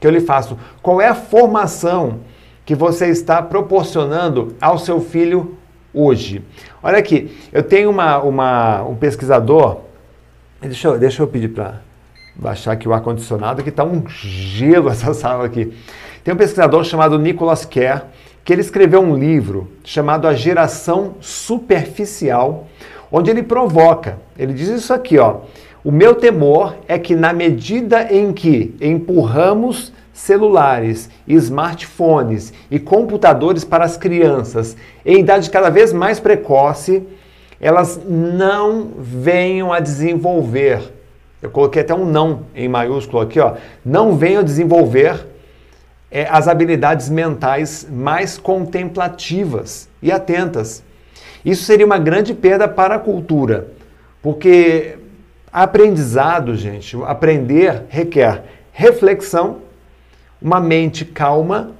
que eu lhe faço. Qual é a formação que você está proporcionando ao seu filho hoje? Olha aqui, eu tenho uma, uma um pesquisador, deixa eu, deixa eu pedir para baixar aqui o ar-condicionado, que está um gelo essa sala aqui. Tem um pesquisador chamado Nicholas Kerr, que ele escreveu um livro chamado A Geração Superficial, onde ele provoca, ele diz isso aqui, ó. O meu temor é que na medida em que empurramos celulares, smartphones e computadores para as crianças em idade cada vez mais precoce, elas não venham a desenvolver. Eu coloquei até um não em maiúsculo aqui, ó. Não venham a desenvolver é, as habilidades mentais mais contemplativas e atentas. Isso seria uma grande perda para a cultura, porque aprendizado, gente, aprender requer reflexão, uma mente calma,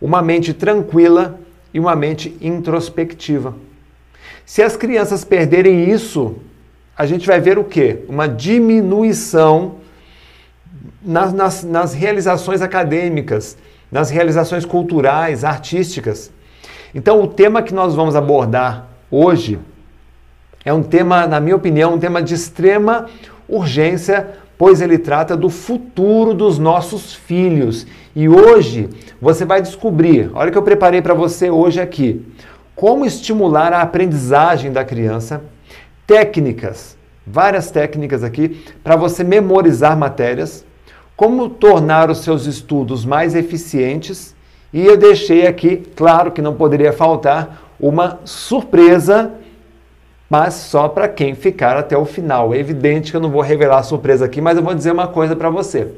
uma mente tranquila e uma mente introspectiva. Se as crianças perderem isso, a gente vai ver o quê? Uma diminuição nas, nas, nas realizações acadêmicas, nas realizações culturais, artísticas. Então, o tema que nós vamos abordar hoje é um tema, na minha opinião, um tema de extrema urgência, pois ele trata do futuro dos nossos filhos. E hoje você vai descobrir, olha o que eu preparei para você hoje aqui, como estimular a aprendizagem da criança, técnicas, várias técnicas aqui para você memorizar matérias, como tornar os seus estudos mais eficientes e eu deixei aqui, claro que não poderia faltar, uma surpresa, mas só para quem ficar até o final. É evidente que eu não vou revelar a surpresa aqui, mas eu vou dizer uma coisa para você.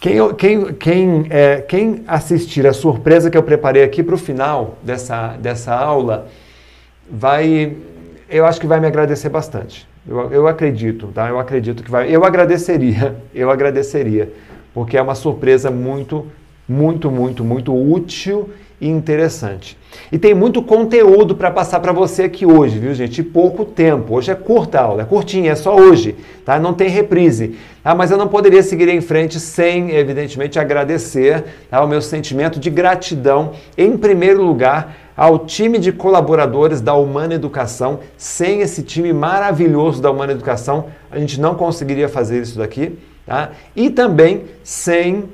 Quem, quem, quem, é, quem assistir a surpresa que eu preparei aqui para o final dessa, dessa aula, vai, eu acho que vai me agradecer bastante. Eu, eu acredito, tá? Eu acredito que vai. Eu agradeceria, eu agradeceria, porque é uma surpresa muito, muito, muito, muito útil e interessante. E tem muito conteúdo para passar para você aqui hoje, viu, gente? E pouco tempo. Hoje é curta a aula, é curtinha, é só hoje, tá? Não tem reprise. Tá? Mas eu não poderia seguir em frente sem, evidentemente, agradecer tá? o meu sentimento de gratidão, em primeiro lugar, ao time de colaboradores da Humana Educação. Sem esse time maravilhoso da Humana Educação, a gente não conseguiria fazer isso daqui. Tá? E também sem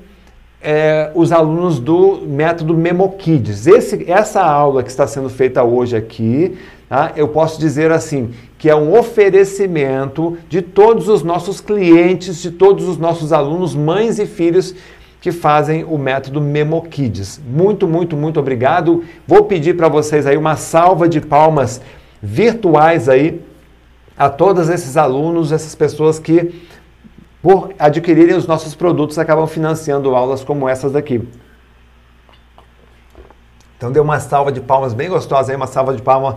é, os alunos do método MemoKids. Esse, essa aula que está sendo feita hoje aqui, tá? eu posso dizer assim, que é um oferecimento de todos os nossos clientes, de todos os nossos alunos, mães e filhos que fazem o método MemoKids. Muito, muito, muito obrigado. Vou pedir para vocês aí uma salva de palmas virtuais aí a todos esses alunos, essas pessoas que por adquirirem os nossos produtos acabam financiando aulas como essas daqui. Então deu uma salva de palmas bem gostosa aí, uma salva de palmas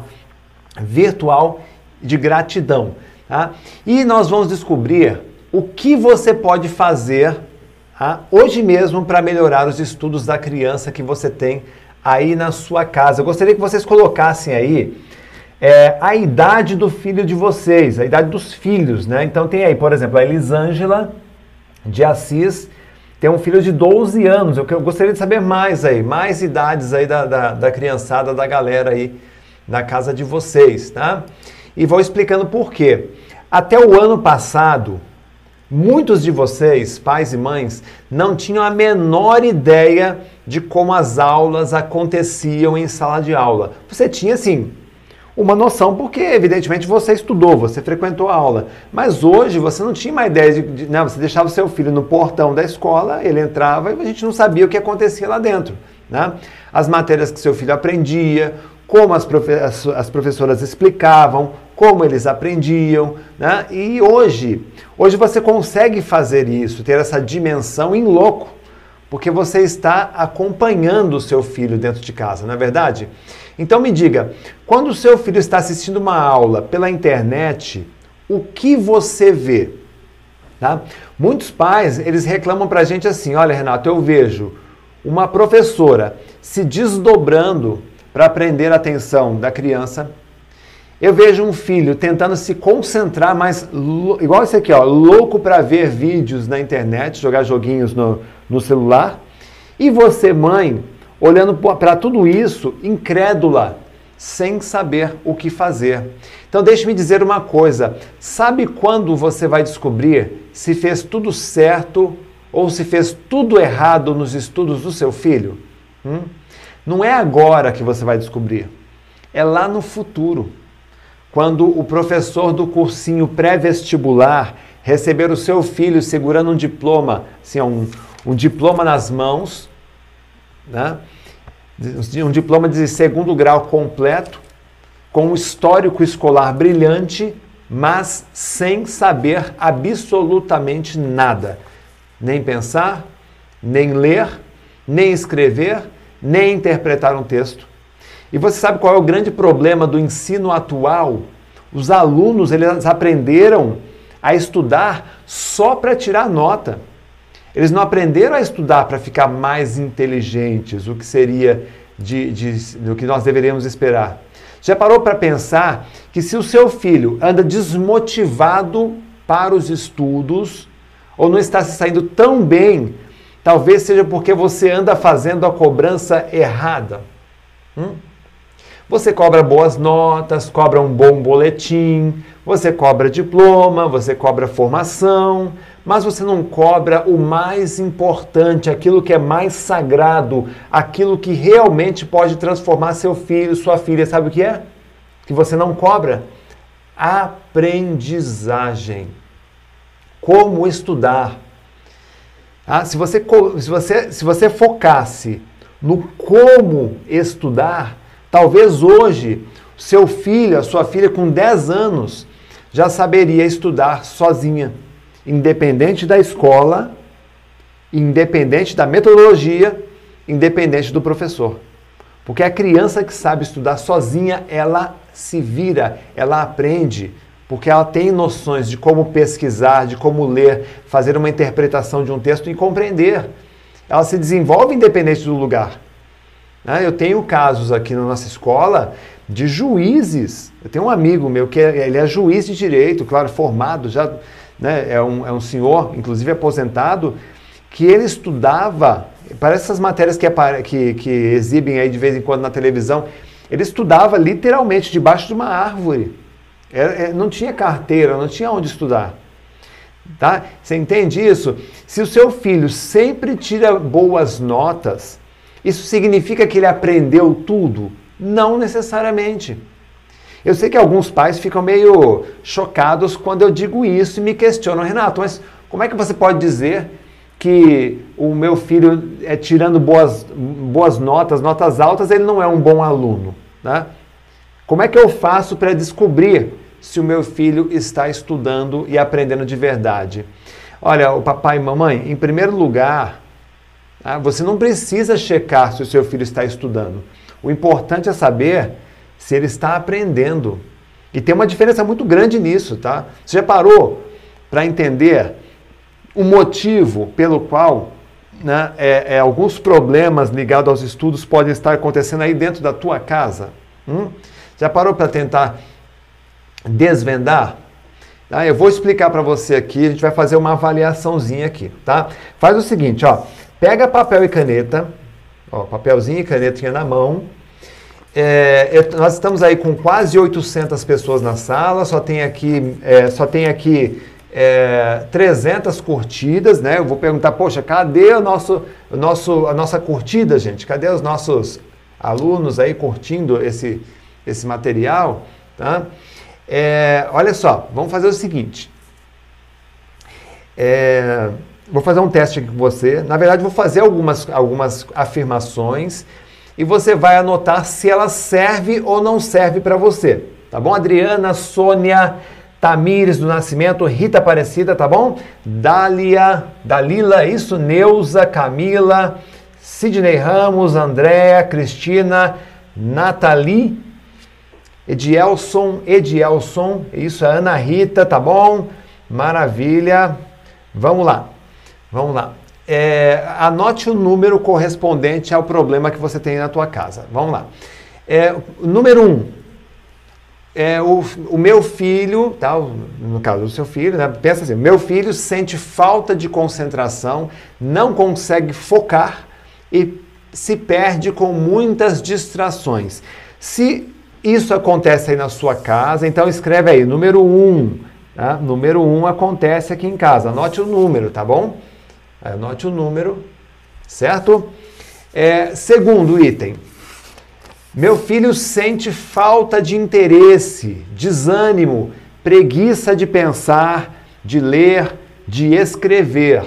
virtual de gratidão. Tá? E nós vamos descobrir o que você pode fazer tá? hoje mesmo para melhorar os estudos da criança que você tem aí na sua casa. Eu gostaria que vocês colocassem aí é, a idade do filho de vocês, a idade dos filhos, né? Então tem aí, por exemplo, a Elisângela de Assis tem um filho de 12 anos. Eu, eu gostaria de saber mais aí, mais idades aí da, da, da criançada, da galera aí na casa de vocês, tá? E vou explicando por quê. Até o ano passado, muitos de vocês, pais e mães, não tinham a menor ideia de como as aulas aconteciam em sala de aula. Você tinha, assim, uma noção, porque evidentemente você estudou, você frequentou a aula. Mas hoje você não tinha uma ideia de. de né, você deixava o seu filho no portão da escola, ele entrava e a gente não sabia o que acontecia lá dentro. Né? As matérias que seu filho aprendia, como as, profe as, as professoras explicavam, como eles aprendiam. Né? E hoje, hoje você consegue fazer isso, ter essa dimensão em loco, porque você está acompanhando o seu filho dentro de casa, não é verdade? Então me diga, quando o seu filho está assistindo uma aula pela internet, o que você vê? Tá? Muitos pais, eles reclamam para a gente assim, olha Renato, eu vejo uma professora se desdobrando para prender a atenção da criança Eu vejo um filho tentando se concentrar, mas igual esse aqui, ó, louco para ver vídeos na internet, jogar joguinhos no, no celular. E você, mãe, olhando para tudo isso, incrédula, sem saber o que fazer. Então, deixe-me dizer uma coisa: sabe quando você vai descobrir se fez tudo certo ou se fez tudo errado nos estudos do seu filho? Hum? Não é agora que você vai descobrir, é lá no futuro quando o professor do cursinho pré-vestibular receber o seu filho segurando um diploma, assim, um, um diploma nas mãos, né? Um diploma de segundo grau completo, com um histórico escolar brilhante, mas sem saber absolutamente nada. Nem pensar, nem ler, nem escrever, nem interpretar um texto. E você sabe qual é o grande problema do ensino atual? Os alunos eles aprenderam a estudar só para tirar nota. Eles não aprenderam a estudar para ficar mais inteligentes, o que seria de, de, do que nós deveríamos esperar. Já parou para pensar que se o seu filho anda desmotivado para os estudos, ou não está se saindo tão bem, talvez seja porque você anda fazendo a cobrança errada. Hum? Você cobra boas notas, cobra um bom boletim, você cobra diploma, você cobra formação, mas você não cobra o mais importante, aquilo que é mais sagrado, aquilo que realmente pode transformar seu filho, sua filha. Sabe o que é? Que você não cobra? Aprendizagem. Como estudar. Ah, se, você, se, você, se você focasse no como estudar, Talvez hoje seu filho, a sua filha com 10 anos, já saberia estudar sozinha, independente da escola, independente da metodologia, independente do professor. Porque a criança que sabe estudar sozinha, ela se vira, ela aprende, porque ela tem noções de como pesquisar, de como ler, fazer uma interpretação de um texto e compreender. Ela se desenvolve independente do lugar. Né? Eu tenho casos aqui na nossa escola de juízes. Eu tenho um amigo meu que é, ele é juiz de direito, claro, formado, já né, é, um, é um senhor, inclusive aposentado, que ele estudava, parece essas matérias que, que, que exibem aí de vez em quando na televisão, ele estudava literalmente debaixo de uma árvore. É, é, não tinha carteira, não tinha onde estudar. Tá? Você entende isso? Se o seu filho sempre tira boas notas, isso significa que ele aprendeu tudo? Não necessariamente. Eu sei que alguns pais ficam meio chocados quando eu digo isso e me questionam, Renato, mas como é que você pode dizer que o meu filho é tirando boas, boas notas, notas altas, ele não é um bom aluno? Né? Como é que eu faço para descobrir se o meu filho está estudando e aprendendo de verdade? Olha, o papai e mamãe, em primeiro lugar, ah, você não precisa checar se o seu filho está estudando. O importante é saber se ele está aprendendo. E tem uma diferença muito grande nisso, tá? Você já parou para entender o motivo pelo qual né, é, é, alguns problemas ligados aos estudos podem estar acontecendo aí dentro da tua casa? Hum? Já parou para tentar desvendar? Tá? Eu vou explicar para você aqui, a gente vai fazer uma avaliaçãozinha aqui, tá? Faz o seguinte, ó. Pega papel e caneta, ó, papelzinho e canetinha na mão. É, eu, nós estamos aí com quase 800 pessoas na sala, só tem aqui, é, só tem aqui é, 300 curtidas, né? Eu vou perguntar, poxa, cadê o nosso, o nosso, a nossa curtida, gente? Cadê os nossos alunos aí curtindo esse, esse material? Tá? É, olha só, vamos fazer o seguinte. É, Vou fazer um teste aqui com você. Na verdade, vou fazer algumas, algumas afirmações e você vai anotar se ela serve ou não serve para você. Tá bom? Adriana, Sônia, Tamires do Nascimento, Rita Aparecida, tá bom? Dália, Dalila, isso, Neuza, Camila, Sidney Ramos, Andréa, Cristina, Nathalie, Edielson, Edielson, isso, Ana Rita, tá bom? Maravilha. Vamos lá. Vamos lá. É, anote o número correspondente ao problema que você tem na tua casa. Vamos lá. É, número 1. Um, é, o, o meu filho, tá, no caso do seu filho, né, pensa assim: meu filho sente falta de concentração, não consegue focar e se perde com muitas distrações. Se isso acontece aí na sua casa, então escreve aí, número 1. Um, tá? Número 1 um acontece aqui em casa. Anote o número, tá bom? Anote o número, certo? É, segundo item. Meu filho sente falta de interesse, desânimo, preguiça de pensar, de ler, de escrever.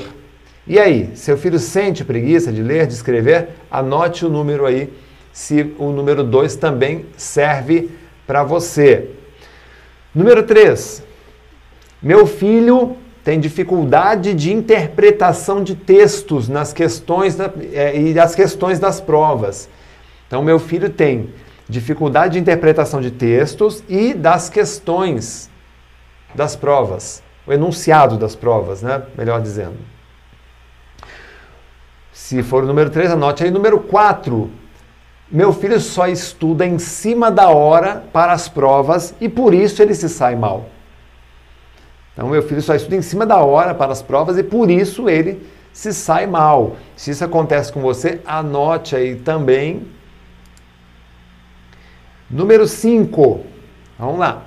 E aí, seu filho sente preguiça de ler, de escrever? Anote o número aí, se o número 2 também serve para você. Número 3. Meu filho tem dificuldade de interpretação de textos nas questões da, é, e as questões das provas. Então, meu filho tem dificuldade de interpretação de textos e das questões das provas, o enunciado das provas, né? melhor dizendo. Se for o número 3, anote aí. Número 4. Meu filho só estuda em cima da hora para as provas e por isso ele se sai mal. Então, meu filho só estuda em cima da hora para as provas e por isso ele se sai mal. Se isso acontece com você, anote aí também Número 5. Vamos lá.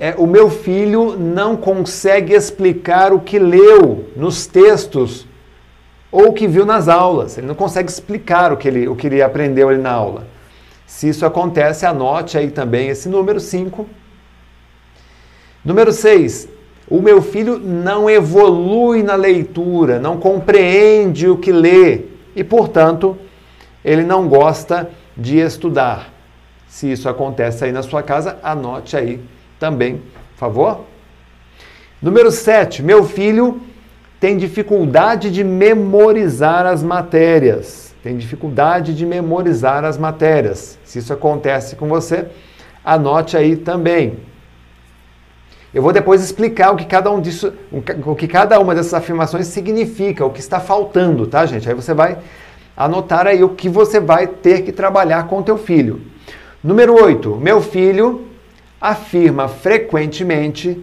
É, o meu filho não consegue explicar o que leu nos textos ou o que viu nas aulas. Ele não consegue explicar o que ele, o que ele aprendeu ali na aula. Se isso acontece, anote aí também esse número 5. Número 6. O meu filho não evolui na leitura, não compreende o que lê e, portanto, ele não gosta de estudar. Se isso acontece aí na sua casa, anote aí também, por favor. Número 7. Meu filho tem dificuldade de memorizar as matérias. Tem dificuldade de memorizar as matérias. Se isso acontece com você, anote aí também. Eu vou depois explicar o que cada um disso, o que cada uma dessas afirmações significa, o que está faltando, tá, gente? Aí você vai anotar aí o que você vai ter que trabalhar com o teu filho. Número 8. Meu filho afirma frequentemente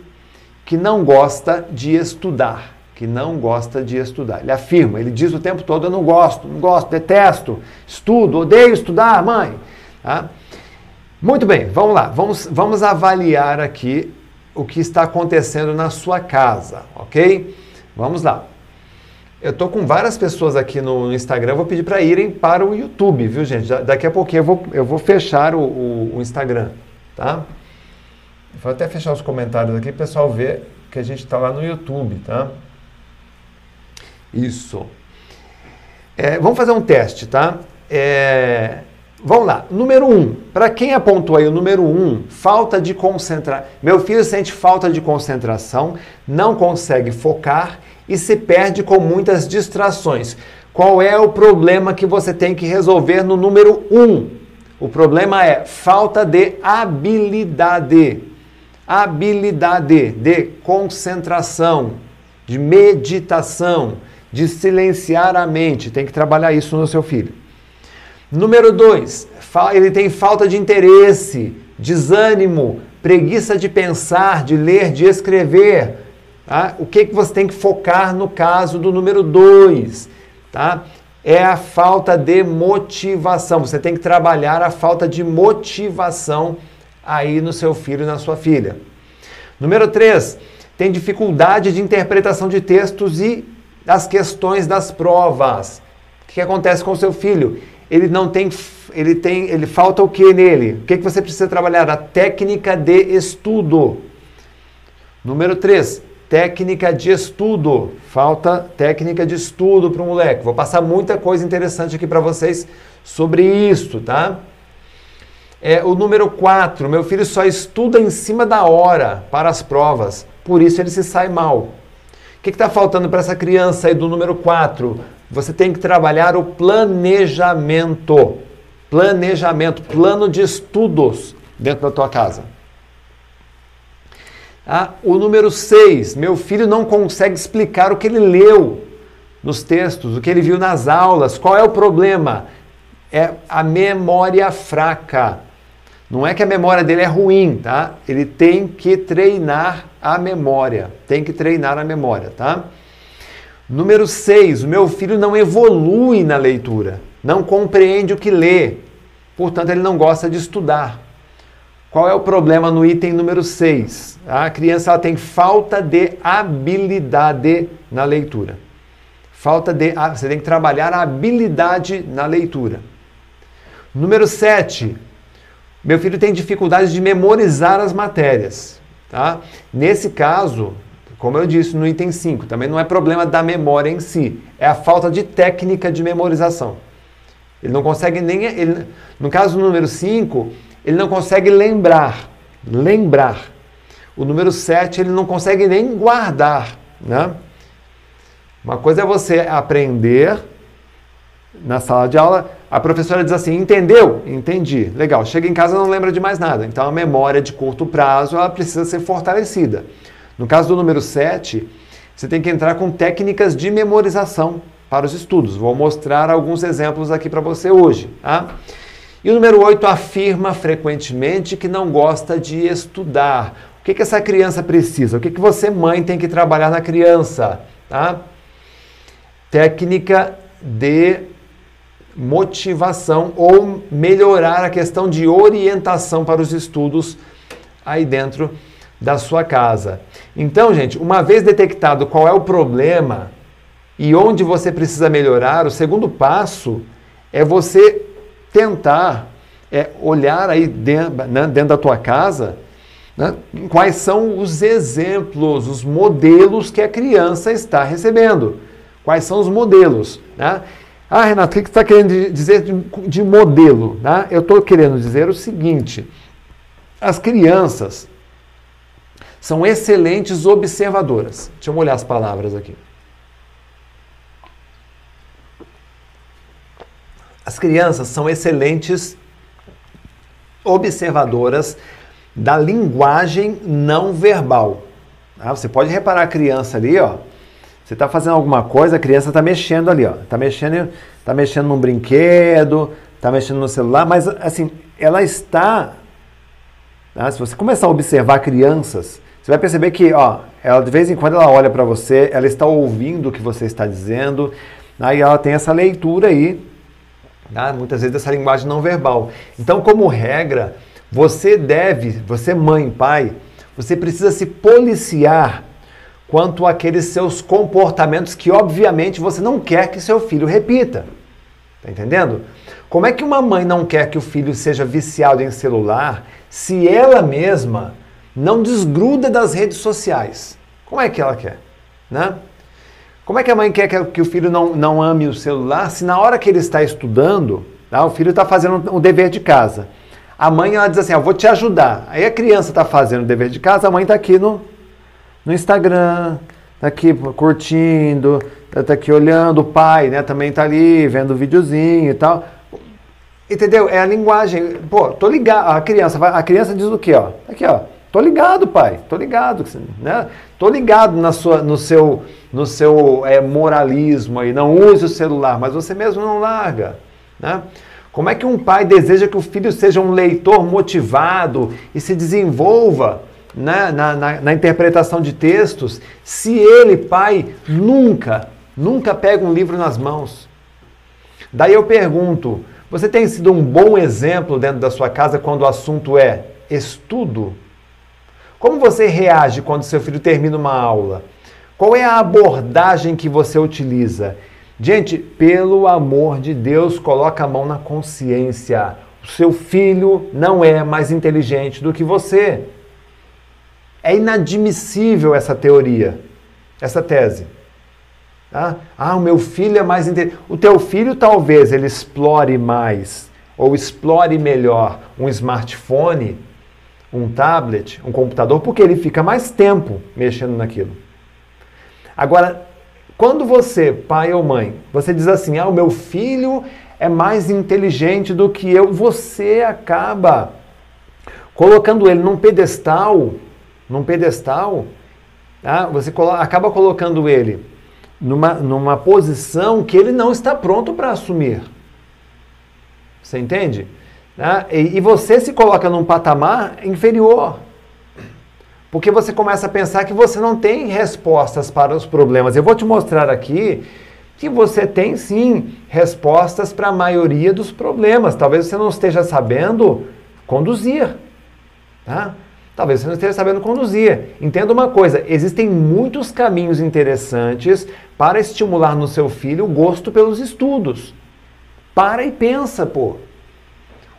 que não gosta de estudar. Que não gosta de estudar. Ele afirma, ele diz o tempo todo: Eu não gosto, não gosto, detesto, estudo, odeio estudar, mãe. Tá? Muito bem, vamos lá. Vamos, vamos avaliar aqui o que está acontecendo na sua casa, ok? Vamos lá. Eu tô com várias pessoas aqui no Instagram, vou pedir para irem para o YouTube, viu, gente? Daqui a pouquinho eu vou, eu vou fechar o, o, o Instagram, tá? Vou até fechar os comentários aqui, o pessoal ver que a gente está lá no YouTube, tá? Isso. É, vamos fazer um teste, tá? É, vamos lá. Número 1. Um, para quem apontou aí o número 1, um, falta de concentração. Meu filho sente falta de concentração, não consegue focar e se perde com muitas distrações. Qual é o problema que você tem que resolver no número 1? Um? O problema é falta de habilidade. Habilidade de concentração, de meditação, de silenciar a mente. Tem que trabalhar isso no seu filho. Número 2, ele tem falta de interesse, desânimo, preguiça de pensar, de ler, de escrever, Tá? O que, que você tem que focar no caso do número 2? Tá? É a falta de motivação. Você tem que trabalhar a falta de motivação aí no seu filho e na sua filha. Número 3, tem dificuldade de interpretação de textos e das questões das provas. O que acontece com o seu filho? Ele não tem, ele tem, ele falta o que nele? O que, que você precisa trabalhar? A técnica de estudo. Número 3, técnica de estudo. Falta técnica de estudo para o moleque. Vou passar muita coisa interessante aqui para vocês sobre isso, tá? É, o número 4, meu filho só estuda em cima da hora para as provas, por isso ele se sai mal. O que está faltando para essa criança aí do número 4? Você tem que trabalhar o planejamento. Planejamento, plano de estudos dentro da tua casa. Ah, o número 6, meu filho não consegue explicar o que ele leu nos textos, o que ele viu nas aulas. Qual é o problema? É a memória fraca. Não é que a memória dele é ruim, tá? Ele tem que treinar a memória. Tem que treinar a memória, tá? Número 6, o meu filho não evolui na leitura, não compreende o que lê, portanto, ele não gosta de estudar. Qual é o problema no item número 6? A criança tem falta de habilidade na leitura. Falta de. Você tem que trabalhar a habilidade na leitura. Número 7. Meu filho tem dificuldade de memorizar as matérias. Tá? Nesse caso, como eu disse no item 5, também não é problema da memória em si, é a falta de técnica de memorização. Ele não consegue nem. Ele, no caso do número 5, ele não consegue lembrar. Lembrar. O número 7, ele não consegue nem guardar. Né? Uma coisa é você aprender na sala de aula, a professora diz assim: entendeu? Entendi. Legal. Chega em casa não lembra de mais nada. Então a memória de curto prazo ela precisa ser fortalecida. No caso do número 7, você tem que entrar com técnicas de memorização para os estudos. Vou mostrar alguns exemplos aqui para você hoje. Tá? E o número 8 afirma frequentemente que não gosta de estudar. O que, que essa criança precisa? O que, que você, mãe, tem que trabalhar na criança? Tá? Técnica de motivação ou melhorar a questão de orientação para os estudos aí dentro da sua casa. Então, gente, uma vez detectado qual é o problema e onde você precisa melhorar, o segundo passo é você tentar é, olhar aí dentro, né, dentro da tua casa né, quais são os exemplos, os modelos que a criança está recebendo. Quais são os modelos? Né? Ah, Renato, o que você está querendo dizer de, de modelo? Né? Eu estou querendo dizer o seguinte: as crianças são excelentes observadoras. Deixa eu olhar as palavras aqui. As crianças são excelentes observadoras da linguagem não verbal. Ah, você pode reparar a criança ali, ó. Você está fazendo alguma coisa, a criança está mexendo ali, ó. Está mexendo, tá mexendo num brinquedo, está mexendo no celular, mas assim, ela está. Ah, se você começar a observar crianças você vai perceber que, ó, ela de vez em quando ela olha para você, ela está ouvindo o que você está dizendo, aí ela tem essa leitura aí, tá? muitas vezes essa linguagem não verbal. Então, como regra, você deve, você mãe, pai, você precisa se policiar quanto àqueles seus comportamentos que obviamente você não quer que seu filho repita. Tá entendendo? Como é que uma mãe não quer que o filho seja viciado em celular se ela mesma não desgruda das redes sociais. Como é que ela quer? Né? Como é que a mãe quer que o filho não, não ame o celular se na hora que ele está estudando, tá, o filho está fazendo o dever de casa? A mãe ela diz assim: Eu vou te ajudar. Aí a criança está fazendo o dever de casa, a mãe está aqui no, no Instagram, está aqui curtindo, está tá aqui olhando, o pai né, também está ali vendo o videozinho e tal. Entendeu? É a linguagem. Pô, tô ligado. A criança, a criança diz o quê? Ó? Aqui, ó. Tô ligado, pai. Tô ligado, né? Tô ligado na sua, no seu, no seu é, moralismo aí. Não use o celular, mas você mesmo não larga, né? Como é que um pai deseja que o filho seja um leitor motivado e se desenvolva né, na, na, na interpretação de textos, se ele, pai, nunca, nunca pega um livro nas mãos? Daí eu pergunto: você tem sido um bom exemplo dentro da sua casa quando o assunto é estudo? Como você reage quando seu filho termina uma aula? Qual é a abordagem que você utiliza? Gente, pelo amor de Deus, coloca a mão na consciência. O seu filho não é mais inteligente do que você. É inadmissível essa teoria, essa tese. Tá? Ah, o meu filho é mais inteligente. O teu filho talvez ele explore mais ou explore melhor um smartphone um tablet, um computador, porque ele fica mais tempo mexendo naquilo. Agora, quando você, pai ou mãe, você diz assim: "Ah, o meu filho é mais inteligente do que eu", você acaba colocando ele num pedestal, num pedestal, tá? você colo acaba colocando ele numa, numa posição que ele não está pronto para assumir. Você entende? Né? E, e você se coloca num patamar inferior. Porque você começa a pensar que você não tem respostas para os problemas. Eu vou te mostrar aqui que você tem sim respostas para a maioria dos problemas. Talvez você não esteja sabendo conduzir. Tá? Talvez você não esteja sabendo conduzir. Entenda uma coisa: existem muitos caminhos interessantes para estimular no seu filho o gosto pelos estudos. Para e pensa, pô.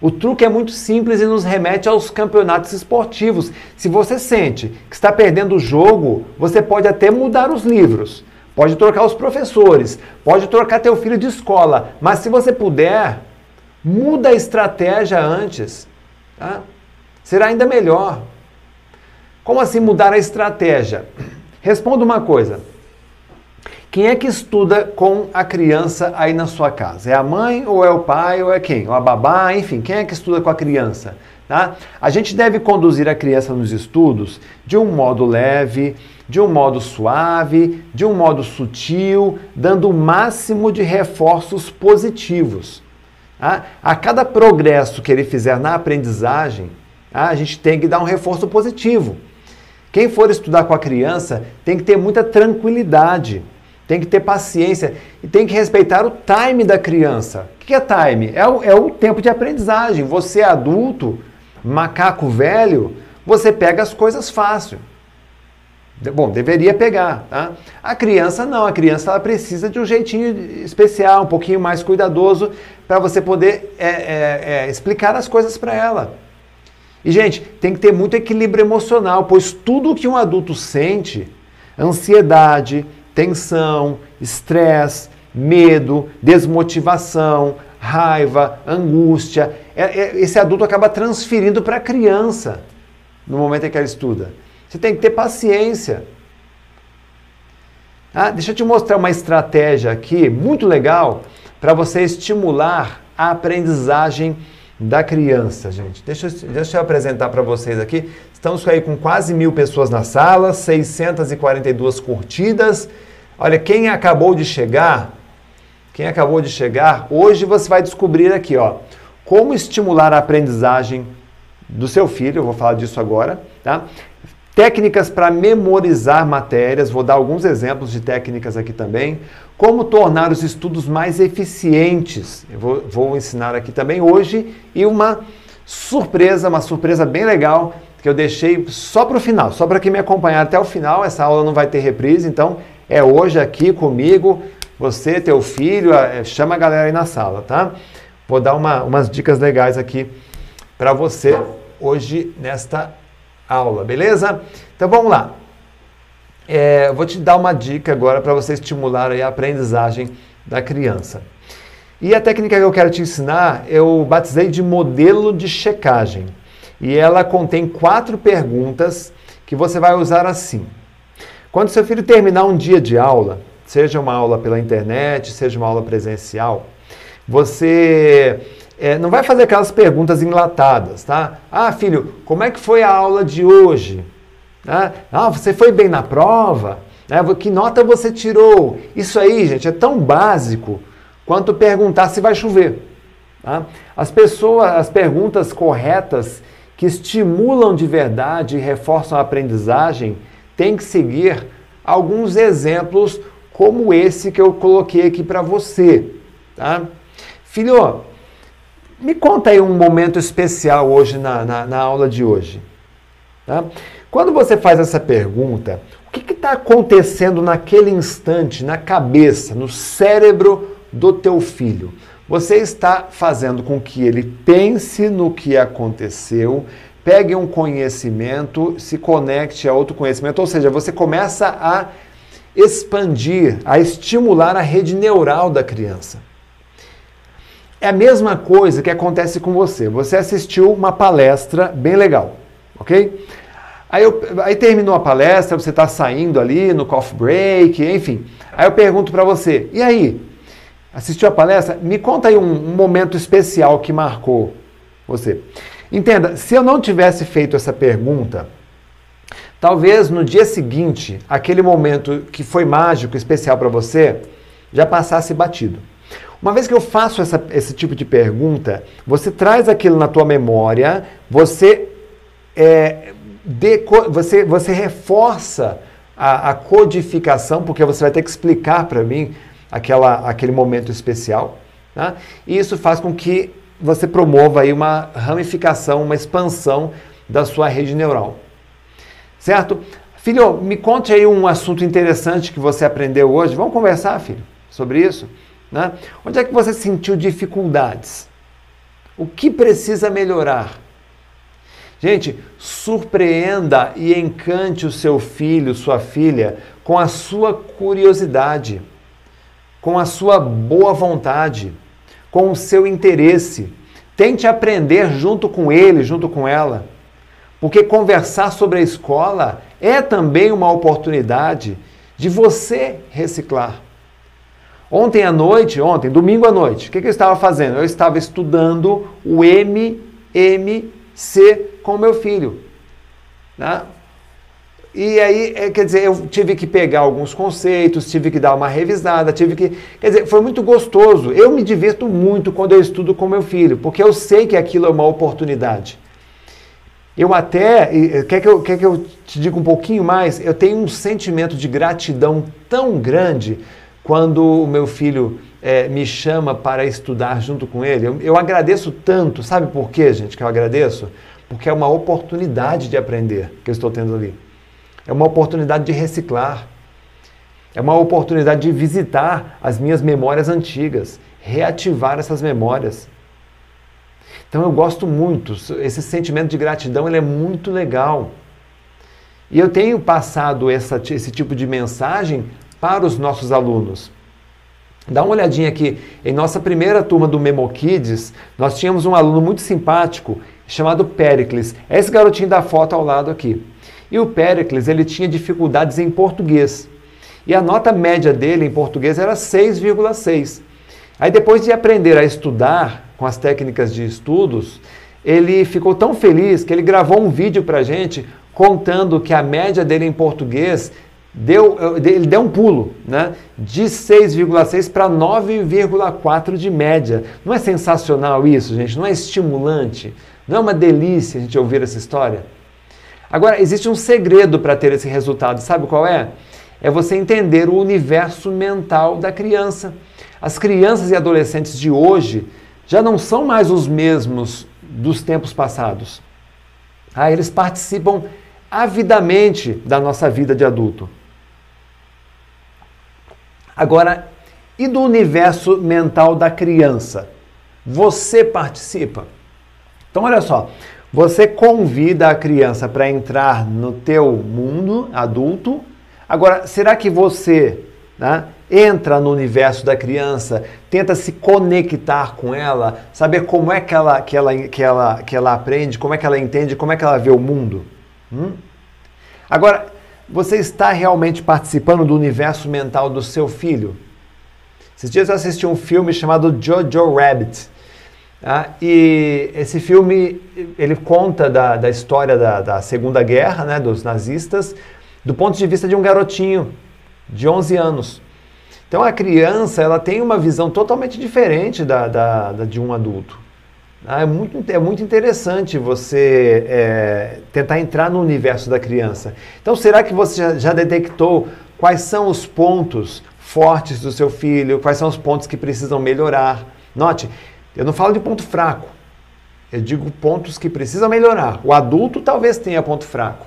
O truque é muito simples e nos remete aos campeonatos esportivos. Se você sente que está perdendo o jogo, você pode até mudar os livros, pode trocar os professores, pode trocar teu filho de escola, mas se você puder, muda a estratégia antes. Tá? Será ainda melhor. Como assim mudar a estratégia? Responda uma coisa. Quem é que estuda com a criança aí na sua casa? É a mãe ou é o pai ou é quem? Ou a babá, enfim, quem é que estuda com a criança? Tá? A gente deve conduzir a criança nos estudos de um modo leve, de um modo suave, de um modo sutil, dando o máximo de reforços positivos. Tá? A cada progresso que ele fizer na aprendizagem, tá? a gente tem que dar um reforço positivo. Quem for estudar com a criança tem que ter muita tranquilidade tem que ter paciência e tem que respeitar o time da criança. O que é time? É o, é o tempo de aprendizagem. Você é adulto, macaco velho, você pega as coisas fácil. Bom, deveria pegar, tá? A criança não, a criança ela precisa de um jeitinho especial, um pouquinho mais cuidadoso para você poder é, é, é, explicar as coisas para ela. E, gente, tem que ter muito equilíbrio emocional, pois tudo que um adulto sente, ansiedade, tensão, estresse, medo, desmotivação, raiva, angústia. É, é, esse adulto acaba transferindo para a criança no momento em que ela estuda. Você tem que ter paciência. Ah, deixa eu te mostrar uma estratégia aqui muito legal para você estimular a aprendizagem da criança, gente. Deixa, deixa eu apresentar para vocês aqui. Estamos aí com quase mil pessoas na sala, 642 curtidas. Olha, quem acabou de chegar, quem acabou de chegar, hoje você vai descobrir aqui, ó, como estimular a aprendizagem do seu filho, eu vou falar disso agora, tá? Técnicas para memorizar matérias, vou dar alguns exemplos de técnicas aqui também. Como tornar os estudos mais eficientes, eu vou, vou ensinar aqui também hoje. E uma surpresa, uma surpresa bem legal que eu deixei só para o final, só para quem me acompanhar até o final. Essa aula não vai ter reprise, então é hoje aqui comigo. Você, teu filho, é, chama a galera aí na sala, tá? Vou dar uma, umas dicas legais aqui para você hoje nesta aula, beleza? Então vamos lá. É, vou te dar uma dica agora para você estimular a aprendizagem da criança. E a técnica que eu quero te ensinar eu batizei de modelo de checagem. E ela contém quatro perguntas que você vai usar assim. Quando seu filho terminar um dia de aula, seja uma aula pela internet, seja uma aula presencial, você é, não vai fazer aquelas perguntas enlatadas, tá? Ah, filho, como é que foi a aula de hoje? Ah, ah você foi bem na prova? Ah, que nota você tirou? Isso aí, gente, é tão básico quanto perguntar se vai chover. Tá? As pessoas, as perguntas corretas que estimulam de verdade e reforçam a aprendizagem têm que seguir alguns exemplos como esse que eu coloquei aqui para você. Tá? Filho, me conta aí um momento especial hoje na, na, na aula de hoje. Tá? Quando você faz essa pergunta, o que está acontecendo naquele instante, na cabeça, no cérebro do teu filho? Você está fazendo com que ele pense no que aconteceu, pegue um conhecimento, se conecte a outro conhecimento, ou seja, você começa a expandir, a estimular a rede neural da criança. É a mesma coisa que acontece com você. Você assistiu uma palestra bem legal, ok? Aí, eu, aí terminou a palestra, você está saindo ali no coffee break, enfim. Aí eu pergunto para você, e aí? Assistiu a palestra? Me conta aí um, um momento especial que marcou você. Entenda, se eu não tivesse feito essa pergunta, talvez no dia seguinte, aquele momento que foi mágico, especial para você, já passasse batido. Uma vez que eu faço essa, esse tipo de pergunta, você traz aquilo na tua memória, você, é, deco, você, você reforça a, a, codificação, porque você vai ter que explicar para mim aquela, aquele momento especial. Tá? E isso faz com que você promova aí uma ramificação, uma expansão da sua rede neural. Certo? Filho, me conte aí um assunto interessante que você aprendeu hoje. Vamos conversar, filho, sobre isso? Né? Onde é que você sentiu dificuldades? O que precisa melhorar? Gente, surpreenda e encante o seu filho, sua filha, com a sua curiosidade, com a sua boa vontade, com o seu interesse. Tente aprender junto com ele, junto com ela. Porque conversar sobre a escola é também uma oportunidade de você reciclar. Ontem à noite, ontem, domingo à noite, o que, que eu estava fazendo? Eu estava estudando o MMC com meu filho. Né? E aí, é, quer dizer, eu tive que pegar alguns conceitos, tive que dar uma revisada, tive que. Quer dizer, foi muito gostoso. Eu me divirto muito quando eu estudo com meu filho, porque eu sei que aquilo é uma oportunidade. Eu até, quer que eu, quer que eu te diga um pouquinho mais? Eu tenho um sentimento de gratidão tão grande quando o meu filho é, me chama para estudar junto com ele, eu, eu agradeço tanto. Sabe por quê, gente, que eu agradeço? Porque é uma oportunidade de aprender que eu estou tendo ali. É uma oportunidade de reciclar. É uma oportunidade de visitar as minhas memórias antigas, reativar essas memórias. Então eu gosto muito, esse sentimento de gratidão ele é muito legal. E eu tenho passado essa, esse tipo de mensagem para os nossos alunos. Dá uma olhadinha aqui. Em nossa primeira turma do Memo Kids, nós tínhamos um aluno muito simpático chamado Pericles. É esse garotinho da foto ao lado aqui. E o Pericles, ele tinha dificuldades em português. E a nota média dele em português era 6,6. Aí depois de aprender a estudar com as técnicas de estudos, ele ficou tão feliz que ele gravou um vídeo para gente contando que a média dele em português deu, ele deu um pulo, né? De 6,6 para 9,4 de média. Não é sensacional isso, gente? Não é estimulante? Não é uma delícia a gente ouvir essa história? Agora, existe um segredo para ter esse resultado, sabe qual é? É você entender o universo mental da criança. As crianças e adolescentes de hoje já não são mais os mesmos dos tempos passados. Ah, eles participam avidamente da nossa vida de adulto. Agora, e do universo mental da criança? Você participa? Então, olha só, você convida a criança para entrar no teu mundo adulto. Agora, será que você né, entra no universo da criança, tenta se conectar com ela, saber como é que ela, que ela, que ela, que ela aprende, como é que ela entende, como é que ela vê o mundo? Hum? Agora, você está realmente participando do universo mental do seu filho? Esses dias eu assisti um filme chamado Jojo Rabbit. Tá? E esse filme ele conta da, da história da, da Segunda Guerra, né, dos nazistas, do ponto de vista de um garotinho de 11 anos. Então a criança ela tem uma visão totalmente diferente da, da, da de um adulto. Ah, é, muito, é muito interessante você é, tentar entrar no universo da criança. Então, será que você já, já detectou quais são os pontos fortes do seu filho, quais são os pontos que precisam melhorar? Note, eu não falo de ponto fraco, eu digo pontos que precisam melhorar. O adulto talvez tenha ponto fraco,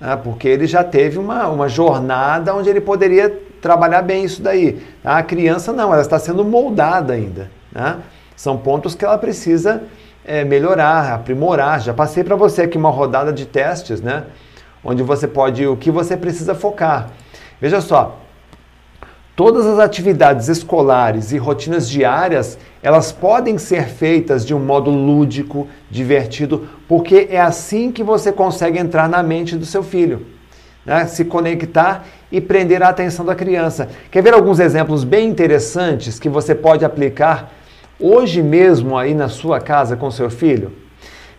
né, porque ele já teve uma, uma jornada onde ele poderia trabalhar bem isso daí. A criança não, ela está sendo moldada ainda. Né? São pontos que ela precisa é, melhorar, aprimorar. Já passei para você aqui uma rodada de testes, né? Onde você pode, o que você precisa focar. Veja só, todas as atividades escolares e rotinas diárias, elas podem ser feitas de um modo lúdico, divertido, porque é assim que você consegue entrar na mente do seu filho. Né? Se conectar e prender a atenção da criança. Quer ver alguns exemplos bem interessantes que você pode aplicar hoje mesmo aí na sua casa com seu filho?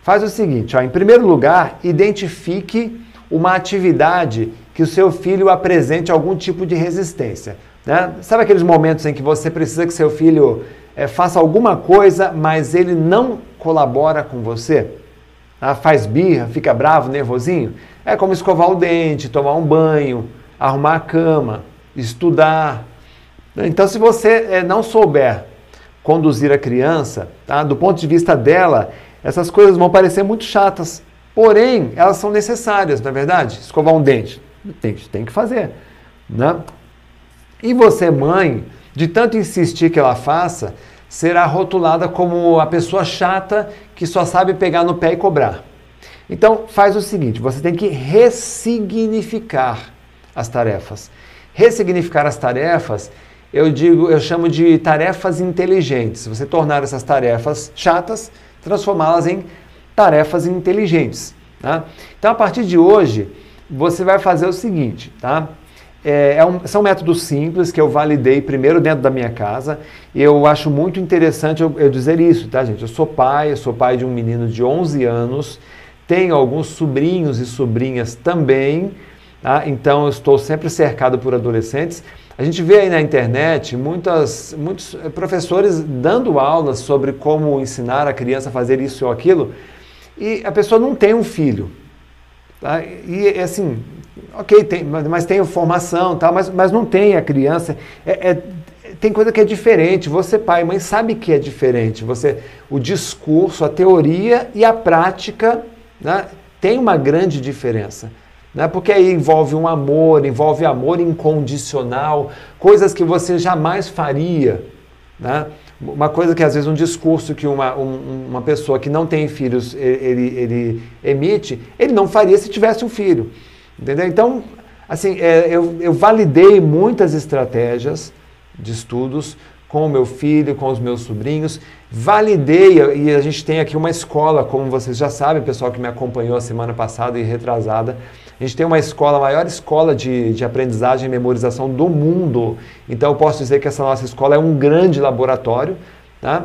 Faz o seguinte, ó, em primeiro lugar, identifique uma atividade que o seu filho apresente algum tipo de resistência. Né? Sabe aqueles momentos em que você precisa que seu filho é, faça alguma coisa, mas ele não colabora com você? Ah, faz birra, fica bravo, nervosinho? É como escovar o dente, tomar um banho, arrumar a cama, estudar. Então, se você é, não souber conduzir a criança, tá? do ponto de vista dela, essas coisas vão parecer muito chatas. Porém, elas são necessárias, não é verdade? Escovar um dente. Tem, tem que fazer. Né? E você, mãe, de tanto insistir que ela faça, será rotulada como a pessoa chata que só sabe pegar no pé e cobrar. Então, faz o seguinte: você tem que ressignificar as tarefas. Ressignificar as tarefas, eu digo, eu chamo de tarefas inteligentes. Você tornar essas tarefas chatas, transformá-las em tarefas inteligentes. Tá? Então, a partir de hoje, você vai fazer o seguinte, tá? É, é um, são métodos simples que eu validei primeiro dentro da minha casa. Eu acho muito interessante eu, eu, dizer isso, tá, gente? Eu sou pai, eu sou pai de um menino de 11 anos, tenho alguns sobrinhos e sobrinhas também, tá? então eu estou sempre cercado por adolescentes. A gente vê aí na internet muitas, muitos professores dando aulas sobre como ensinar a criança a fazer isso ou aquilo, e a pessoa não tem um filho. Tá? E assim, ok, tem, mas tem formação, tá? mas, mas não tem a criança. É, é, tem coisa que é diferente. Você, pai e mãe, sabe que é diferente. Você, o discurso, a teoria e a prática né, tem uma grande diferença. Né? Porque aí envolve um amor, envolve amor incondicional, coisas que você jamais faria. Né? Uma coisa que às vezes um discurso que uma, um, uma pessoa que não tem filhos ele, ele emite, ele não faria se tivesse um filho. Entendeu? Então, assim, é, eu, eu validei muitas estratégias de estudos com o meu filho, com os meus sobrinhos, validei, e a gente tem aqui uma escola, como vocês já sabem, pessoal que me acompanhou a semana passada e retrasada, a gente tem uma escola, a maior escola de, de aprendizagem e memorização do mundo. Então eu posso dizer que essa nossa escola é um grande laboratório, tá?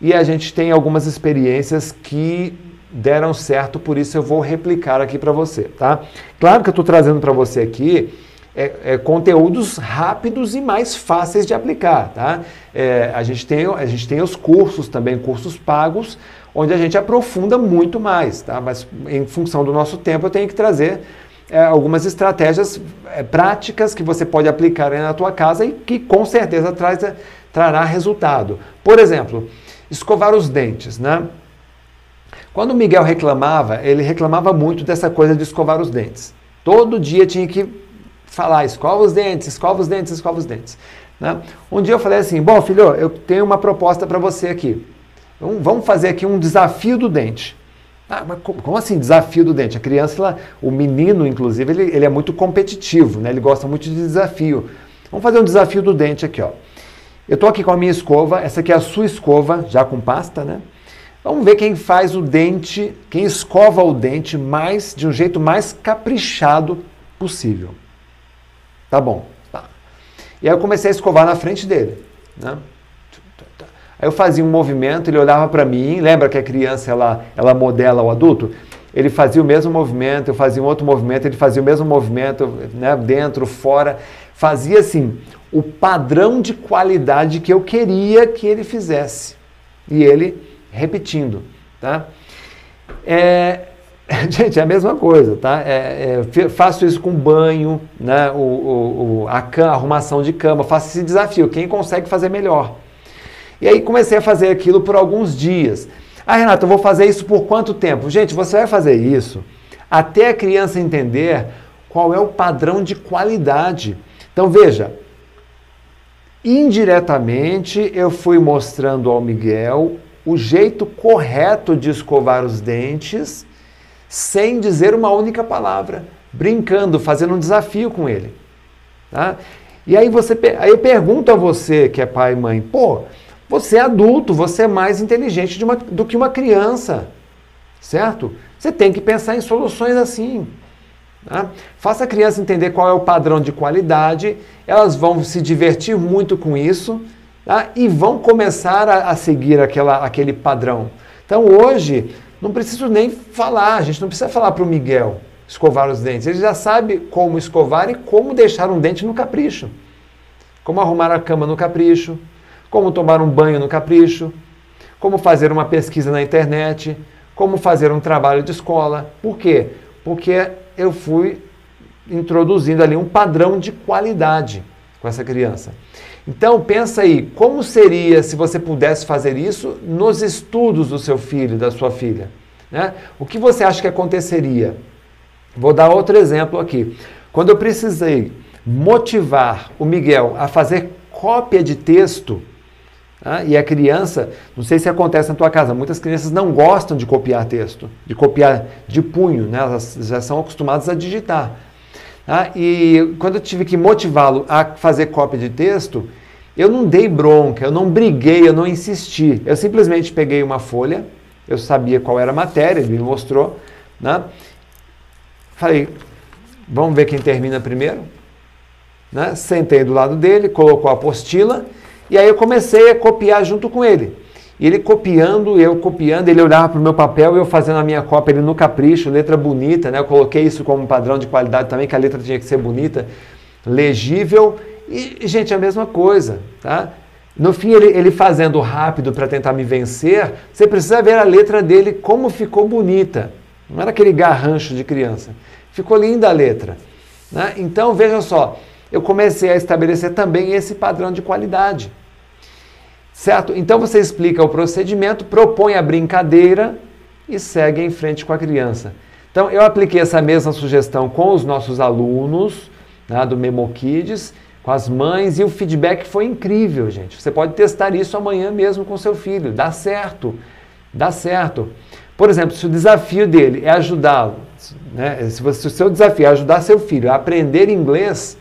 E a gente tem algumas experiências que deram certo, por isso eu vou replicar aqui para você, tá? Claro que eu estou trazendo para você aqui é, é, conteúdos rápidos e mais fáceis de aplicar, tá? É, a, gente tem, a gente tem os cursos também, cursos pagos, onde a gente aprofunda muito mais, tá? Mas em função do nosso tempo eu tenho que trazer é, algumas estratégias é, práticas que você pode aplicar na tua casa e que com certeza traz, trará resultado. Por exemplo, escovar os dentes, né? Quando o Miguel reclamava, ele reclamava muito dessa coisa de escovar os dentes. Todo dia tinha que falar, escova os dentes, escova os dentes, escova os dentes. Né? Um dia eu falei assim, bom filho, eu tenho uma proposta para você aqui. Vamos fazer aqui um desafio do dente. Ah, mas como assim desafio do dente? A criança, o menino, inclusive, ele, ele é muito competitivo, né? ele gosta muito de desafio. Vamos fazer um desafio do dente aqui. Ó. Eu estou aqui com a minha escova, essa aqui é a sua escova, já com pasta, né? Vamos ver quem faz o dente, quem escova o dente mais de um jeito mais caprichado possível. Tá bom. Tá. E aí eu comecei a escovar na frente dele, né? Aí eu fazia um movimento, ele olhava para mim, lembra que a criança ela, ela modela o adulto? Ele fazia o mesmo movimento, eu fazia um outro movimento, ele fazia o mesmo movimento, né, dentro, fora. Fazia assim, o padrão de qualidade que eu queria que ele fizesse. E ele repetindo, tá? É, gente, é a mesma coisa, tá? É, é, faço isso com banho, né? O, o, a, a arrumação de cama, faço esse desafio. Quem consegue fazer melhor? E aí comecei a fazer aquilo por alguns dias. Ah, Renato, eu vou fazer isso por quanto tempo? Gente, você vai fazer isso até a criança entender qual é o padrão de qualidade. Então veja, indiretamente eu fui mostrando ao Miguel o jeito correto de escovar os dentes sem dizer uma única palavra, brincando, fazendo um desafio com ele. Tá? E aí você aí eu pergunto a você que é pai e mãe, pô, você é adulto, você é mais inteligente uma, do que uma criança, certo? Você tem que pensar em soluções assim. Tá? Faça a criança entender qual é o padrão de qualidade, elas vão se divertir muito com isso tá? e vão começar a, a seguir aquela, aquele padrão. Então hoje, não preciso nem falar, a gente não precisa falar para o Miguel escovar os dentes. Ele já sabe como escovar e como deixar um dente no capricho. como arrumar a cama no capricho, como tomar um banho no capricho, como fazer uma pesquisa na internet, como fazer um trabalho de escola. Por quê? Porque eu fui introduzindo ali um padrão de qualidade com essa criança. Então pensa aí, como seria se você pudesse fazer isso nos estudos do seu filho, da sua filha? Né? O que você acha que aconteceria? Vou dar outro exemplo aqui. Quando eu precisei motivar o Miguel a fazer cópia de texto, né? e a criança, não sei se acontece na tua casa, muitas crianças não gostam de copiar texto, de copiar de punho, né? elas já são acostumadas a digitar. Tá? E quando eu tive que motivá-lo a fazer cópia de texto, eu não dei bronca, eu não briguei, eu não insisti. Eu simplesmente peguei uma folha, eu sabia qual era a matéria, ele me mostrou, né? Falei, vamos ver quem termina primeiro. Né? Sentei do lado dele, colocou a apostila e aí eu comecei a copiar junto com ele. E ele copiando, eu copiando, ele olhava para o meu papel e eu fazendo a minha cópia, ele no capricho, letra bonita, né? Eu coloquei isso como padrão de qualidade também, que a letra tinha que ser bonita, legível. E, gente, a mesma coisa, tá? No fim, ele, ele fazendo rápido para tentar me vencer, você precisa ver a letra dele como ficou bonita. Não era aquele garrancho de criança. Ficou linda a letra. Né? Então, veja só, eu comecei a estabelecer também esse padrão de qualidade. Certo? Então você explica o procedimento, propõe a brincadeira e segue em frente com a criança. Então eu apliquei essa mesma sugestão com os nossos alunos né, do Memo Kids, com as mães, e o feedback foi incrível, gente. Você pode testar isso amanhã mesmo com seu filho. Dá certo. Dá certo. Por exemplo, se o desafio dele é ajudá-lo, né, se, se o seu desafio é ajudar seu filho a aprender inglês,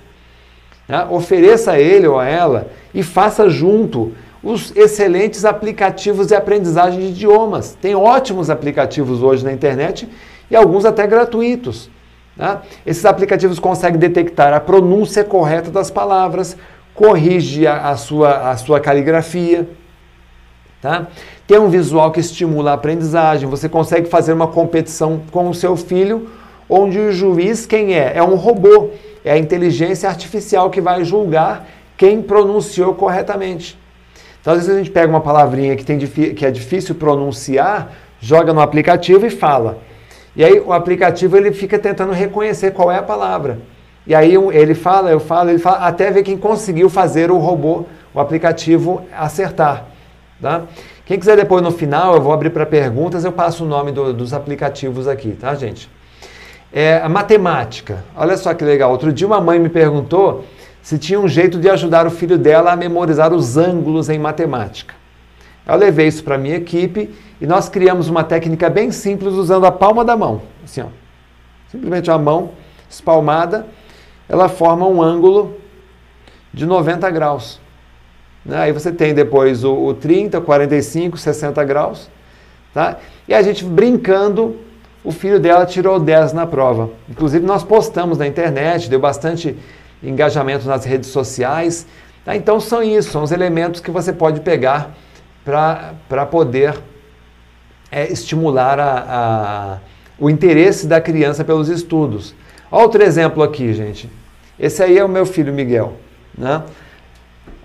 né, ofereça a ele ou a ela e faça junto os excelentes aplicativos de aprendizagem de idiomas. Tem ótimos aplicativos hoje na internet e alguns até gratuitos. Tá? Esses aplicativos conseguem detectar a pronúncia correta das palavras, corrige a, a, sua, a sua caligrafia. Tá? Tem um visual que estimula a aprendizagem. Você consegue fazer uma competição com o seu filho, onde o juiz quem é? É um robô. É a inteligência artificial que vai julgar quem pronunciou corretamente. Então, às vezes a gente pega uma palavrinha que, tem, que é difícil pronunciar, joga no aplicativo e fala. E aí o aplicativo ele fica tentando reconhecer qual é a palavra. E aí ele fala, eu falo, ele fala, até ver quem conseguiu fazer o robô, o aplicativo acertar. Tá? Quem quiser depois no final, eu vou abrir para perguntas, eu passo o nome do, dos aplicativos aqui, tá, gente? É, a matemática. Olha só que legal. Outro dia uma mãe me perguntou se tinha um jeito de ajudar o filho dela a memorizar os ângulos em matemática. Eu levei isso para minha equipe e nós criamos uma técnica bem simples usando a palma da mão. Assim, ó. Simplesmente a mão espalmada, ela forma um ângulo de 90 graus. Né? Aí você tem depois o, o 30, 45, 60 graus. Tá? E a gente brincando, o filho dela tirou 10 na prova. Inclusive nós postamos na internet, deu bastante engajamento nas redes sociais. Tá? Então são isso, são os elementos que você pode pegar para poder é, estimular a, a, o interesse da criança pelos estudos. Outro exemplo aqui, gente. Esse aí é o meu filho Miguel. Né?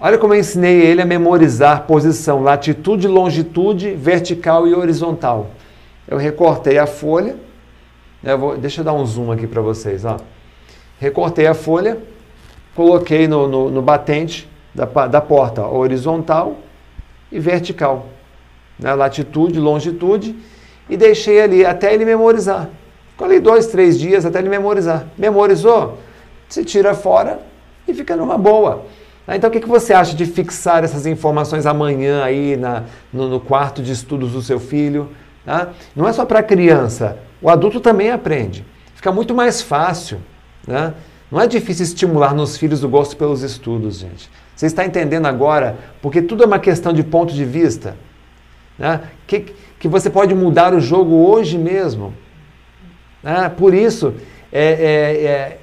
Olha como eu ensinei ele a memorizar posição, latitude, longitude, vertical e horizontal. Eu recortei a folha. Vou, deixa eu dar um zoom aqui para vocês. Ó. Recortei a folha, coloquei no, no, no batente da, da porta horizontal e vertical. Né? Latitude, longitude, e deixei ali até ele memorizar. Ficou ali dois, três dias até ele memorizar. Memorizou? Se tira fora e fica numa boa. Então, o que, que você acha de fixar essas informações amanhã aí na, no, no quarto de estudos do seu filho? Tá? Não é só para criança, o adulto também aprende. Fica muito mais fácil. Né? Não é difícil estimular nos filhos o gosto pelos estudos, gente. Você está entendendo agora? Porque tudo é uma questão de ponto de vista. Né? Que, que você pode mudar o jogo hoje mesmo. Né? Por isso é, é, é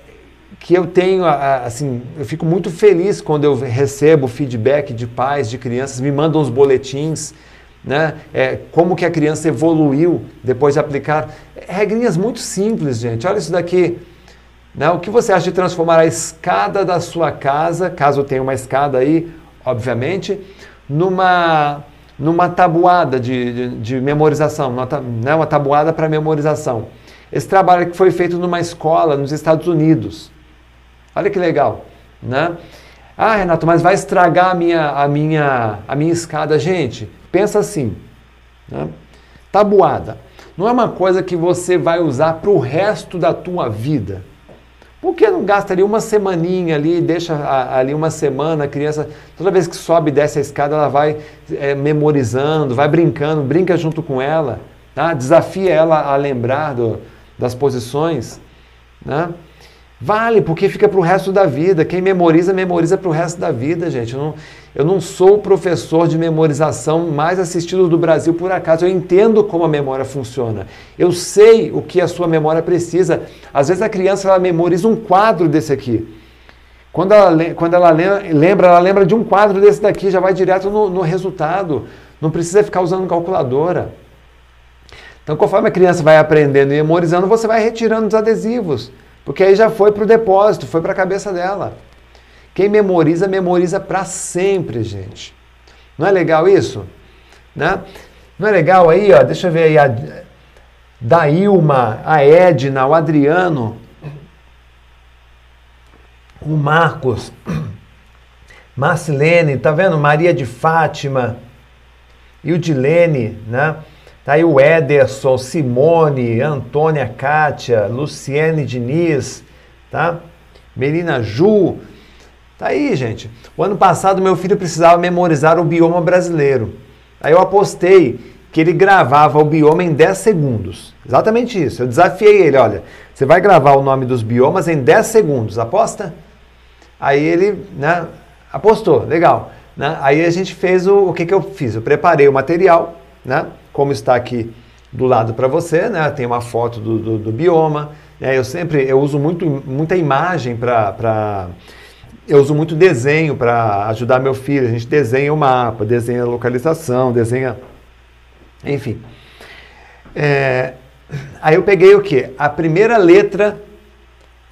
que eu tenho, assim, eu fico muito feliz quando eu recebo feedback de pais, de crianças, me mandam os boletins, né? É, como que a criança evoluiu depois de aplicar. Regrinhas muito simples, gente. Olha isso daqui. Né? O que você acha de transformar a escada da sua casa, caso tenha uma escada aí, obviamente, numa, numa tabuada de, de, de memorização, uma, né? uma tabuada para memorização. Esse trabalho que foi feito numa escola nos Estados Unidos. Olha que legal, né? Ah, Renato, mas vai estragar a minha, a minha, a minha escada. Gente, pensa assim, né? tabuada. Não é uma coisa que você vai usar para o resto da tua vida. Por que não gasta ali uma semaninha ali, deixa ali uma semana a criança, toda vez que sobe e desce a escada, ela vai é, memorizando, vai brincando, brinca junto com ela, tá? desafia ela a lembrar do, das posições. Né? Vale, porque fica para o resto da vida. Quem memoriza, memoriza para o resto da vida, gente. Eu não, eu não sou o professor de memorização mais assistido do Brasil por acaso. Eu entendo como a memória funciona. Eu sei o que a sua memória precisa. Às vezes a criança ela memoriza um quadro desse aqui. Quando ela, quando ela lembra, ela lembra de um quadro desse daqui, já vai direto no, no resultado. Não precisa ficar usando calculadora. Então, conforme a criança vai aprendendo e memorizando, você vai retirando os adesivos. Porque aí já foi para o depósito, foi para a cabeça dela. Quem memoriza, memoriza para sempre, gente. Não é legal isso? Né? Não é legal aí, ó, deixa eu ver aí, a Dailma, a Edna, o Adriano, o Marcos, Marcilene, tá vendo? Maria de Fátima, e o Dilene, né? Tá aí o Ederson, Simone, Antônia Kátia, Luciene Diniz, tá? Melina Ju. Tá aí, gente. O ano passado meu filho precisava memorizar o bioma brasileiro. Aí eu apostei que ele gravava o bioma em 10 segundos. Exatamente isso. Eu desafiei ele, olha, você vai gravar o nome dos biomas em 10 segundos. Aposta? Aí ele, né, apostou. Legal. Né? Aí a gente fez o, o que, que eu fiz? Eu preparei o material, né? Como está aqui do lado para você, né? Tem uma foto do, do, do bioma. Né? Eu sempre eu uso muito, muita imagem para eu uso muito desenho para ajudar meu filho. A gente desenha o mapa, desenha a localização, desenha, enfim. É, aí eu peguei o que? A primeira letra,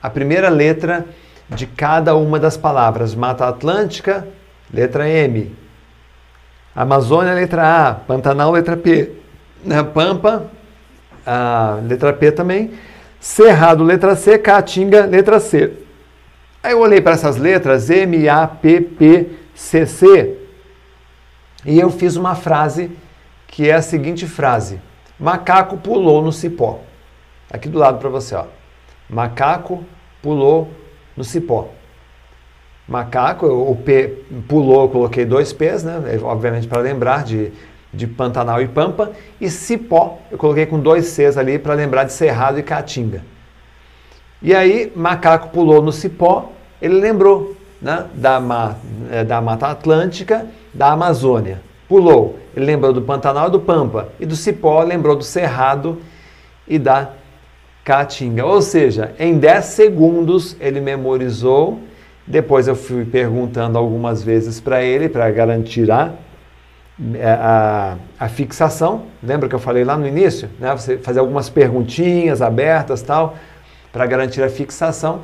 a primeira letra de cada uma das palavras. Mata Atlântica, letra M. Amazônia, letra A. Pantanal, letra P. Pampa, letra P também. Cerrado, letra C. Caatinga, letra C. Aí eu olhei para essas letras, M, A, P, P, C, C, e eu fiz uma frase que é a seguinte frase: Macaco pulou no cipó. Aqui do lado para você, ó. Macaco pulou no cipó. Macaco, o P pulou, coloquei dois P's, né? Obviamente para lembrar de, de Pantanal e Pampa. E Cipó, eu coloquei com dois Cs ali para lembrar de Cerrado e Caatinga. E aí, Macaco pulou no Cipó, ele lembrou né? da, é, da Mata Atlântica, da Amazônia. Pulou, ele lembrou do Pantanal e do Pampa. E do Cipó, lembrou do Cerrado e da Caatinga. Ou seja, em 10 segundos ele memorizou depois eu fui perguntando algumas vezes para ele, para garantir a, é, a, a, fixação. Lembra que eu falei lá no início? Né? Você fazer algumas perguntinhas abertas tal, para garantir a fixação.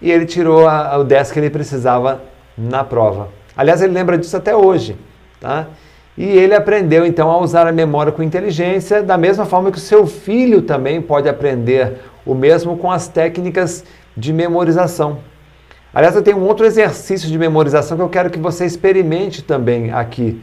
E ele tirou a, o 10 que ele precisava na prova. Aliás, ele lembra disso até hoje. Tá? E ele aprendeu então a usar a memória com inteligência, da mesma forma que o seu filho também pode aprender o mesmo com as técnicas de memorização. Aliás, eu tenho um outro exercício de memorização que eu quero que você experimente também aqui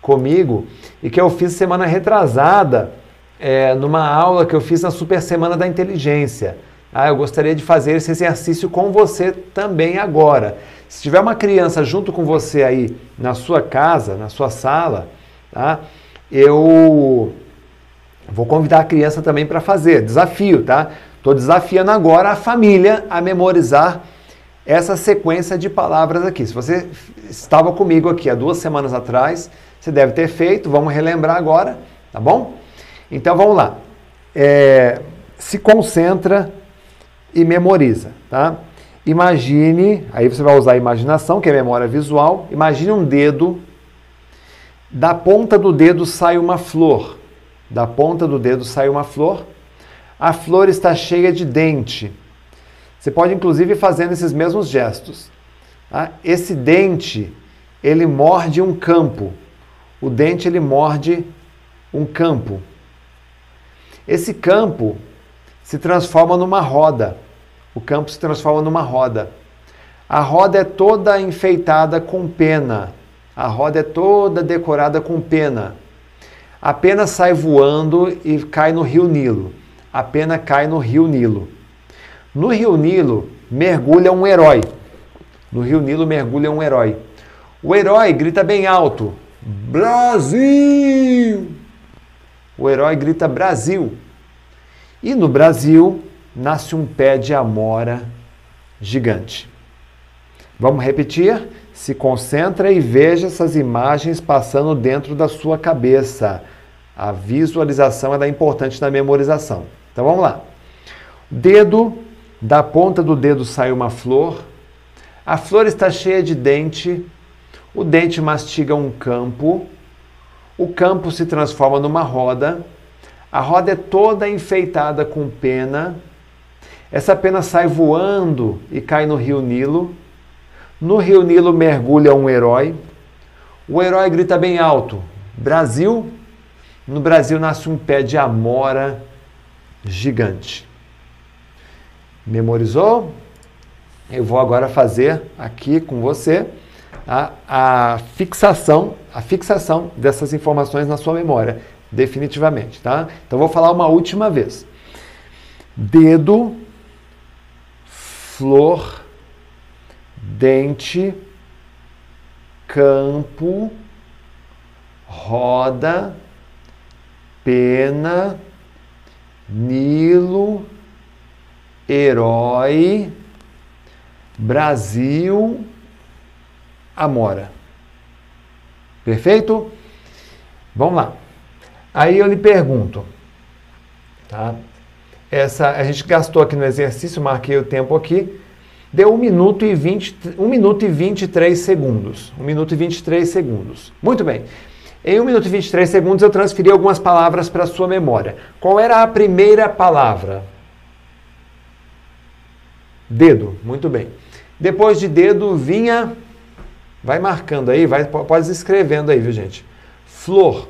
comigo e que eu fiz semana retrasada é, numa aula que eu fiz na Super Semana da Inteligência. Ah, eu gostaria de fazer esse exercício com você também agora. Se tiver uma criança junto com você aí na sua casa, na sua sala, tá? Eu vou convidar a criança também para fazer. Desafio, tá? Estou desafiando agora a família a memorizar essa sequência de palavras aqui. Se você estava comigo aqui há duas semanas atrás, você deve ter feito, vamos relembrar agora, tá bom? Então vamos lá. É, se concentra e memoriza, tá? Imagine, aí você vai usar a imaginação, que é memória visual. Imagine um dedo, da ponta do dedo sai uma flor. Da ponta do dedo sai uma flor. A flor está cheia de dente Você pode inclusive ir fazendo esses mesmos gestos. Tá? Esse dente, ele morde um campo. O dente ele morde um campo. Esse campo se transforma numa roda. O campo se transforma numa roda. A roda é toda enfeitada com pena. A roda é toda decorada com pena. A pena sai voando e cai no rio Nilo. A pena cai no rio Nilo. No rio Nilo mergulha um herói. No rio Nilo mergulha um herói. O herói grita bem alto: Brasil! O herói grita Brasil. E no Brasil nasce um pé de amora gigante. Vamos repetir? Se concentra e veja essas imagens passando dentro da sua cabeça. A visualização é importante na memorização. Então vamos lá. Dedo, da ponta do dedo sai uma flor. A flor está cheia de dente. O dente mastiga um campo. O campo se transforma numa roda. A roda é toda enfeitada com pena. Essa pena sai voando e cai no rio Nilo. No rio Nilo mergulha um herói. O herói grita bem alto: Brasil! No Brasil nasce um pé de amora gigante. Memorizou? Eu vou agora fazer aqui com você a, a fixação, a fixação dessas informações na sua memória, definitivamente, tá? Então vou falar uma última vez. Dedo, flor, dente, campo, roda, pena, Nilo, herói, Brasil, Amora. Perfeito? Vamos lá. Aí eu lhe pergunto, tá? Essa, a gente gastou aqui no exercício, marquei o tempo aqui. Deu 1 minuto e 20, 1 minuto e 23 segundos. 1 minuto e 23 segundos. Muito bem. Em 1 minuto e 23 segundos eu transferi algumas palavras para a sua memória. Qual era a primeira palavra? Dedo. Muito bem. Depois de dedo vinha. Vai marcando aí, vai, pode escrevendo aí, viu, gente? Flor.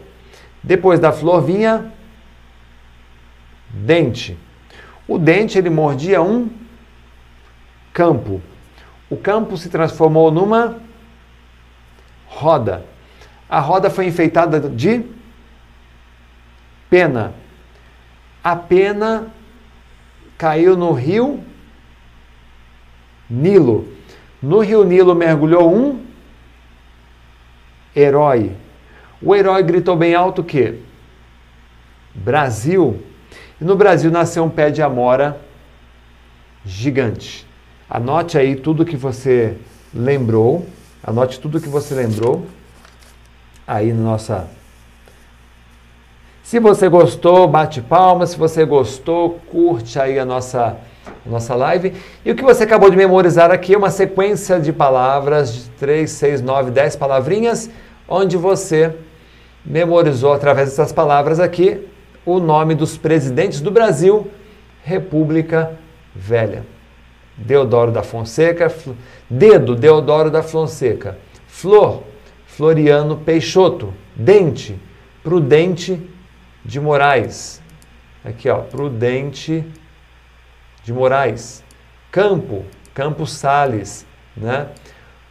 Depois da flor vinha dente. O dente ele mordia um campo. O campo se transformou numa roda. A roda foi enfeitada de pena. A pena caiu no rio Nilo. No rio Nilo mergulhou um herói. O herói gritou bem alto que Brasil. E no Brasil nasceu um pé de amora gigante. Anote aí tudo que você lembrou. Anote tudo que você lembrou aí na nossa. Se você gostou, bate palmas. Se você gostou, curte aí a nossa, nossa live. E o que você acabou de memorizar aqui é uma sequência de palavras, de 3, 6, 9, 10 palavrinhas, onde você memorizou através dessas palavras aqui o nome dos presidentes do Brasil, República Velha. Deodoro da Fonseca, Dedo, Deodoro da Fonseca, Flor, Floriano Peixoto, Dente, Prudente de Moraes, aqui ó, Prudente de Moraes, Campo, Campos Sales, né?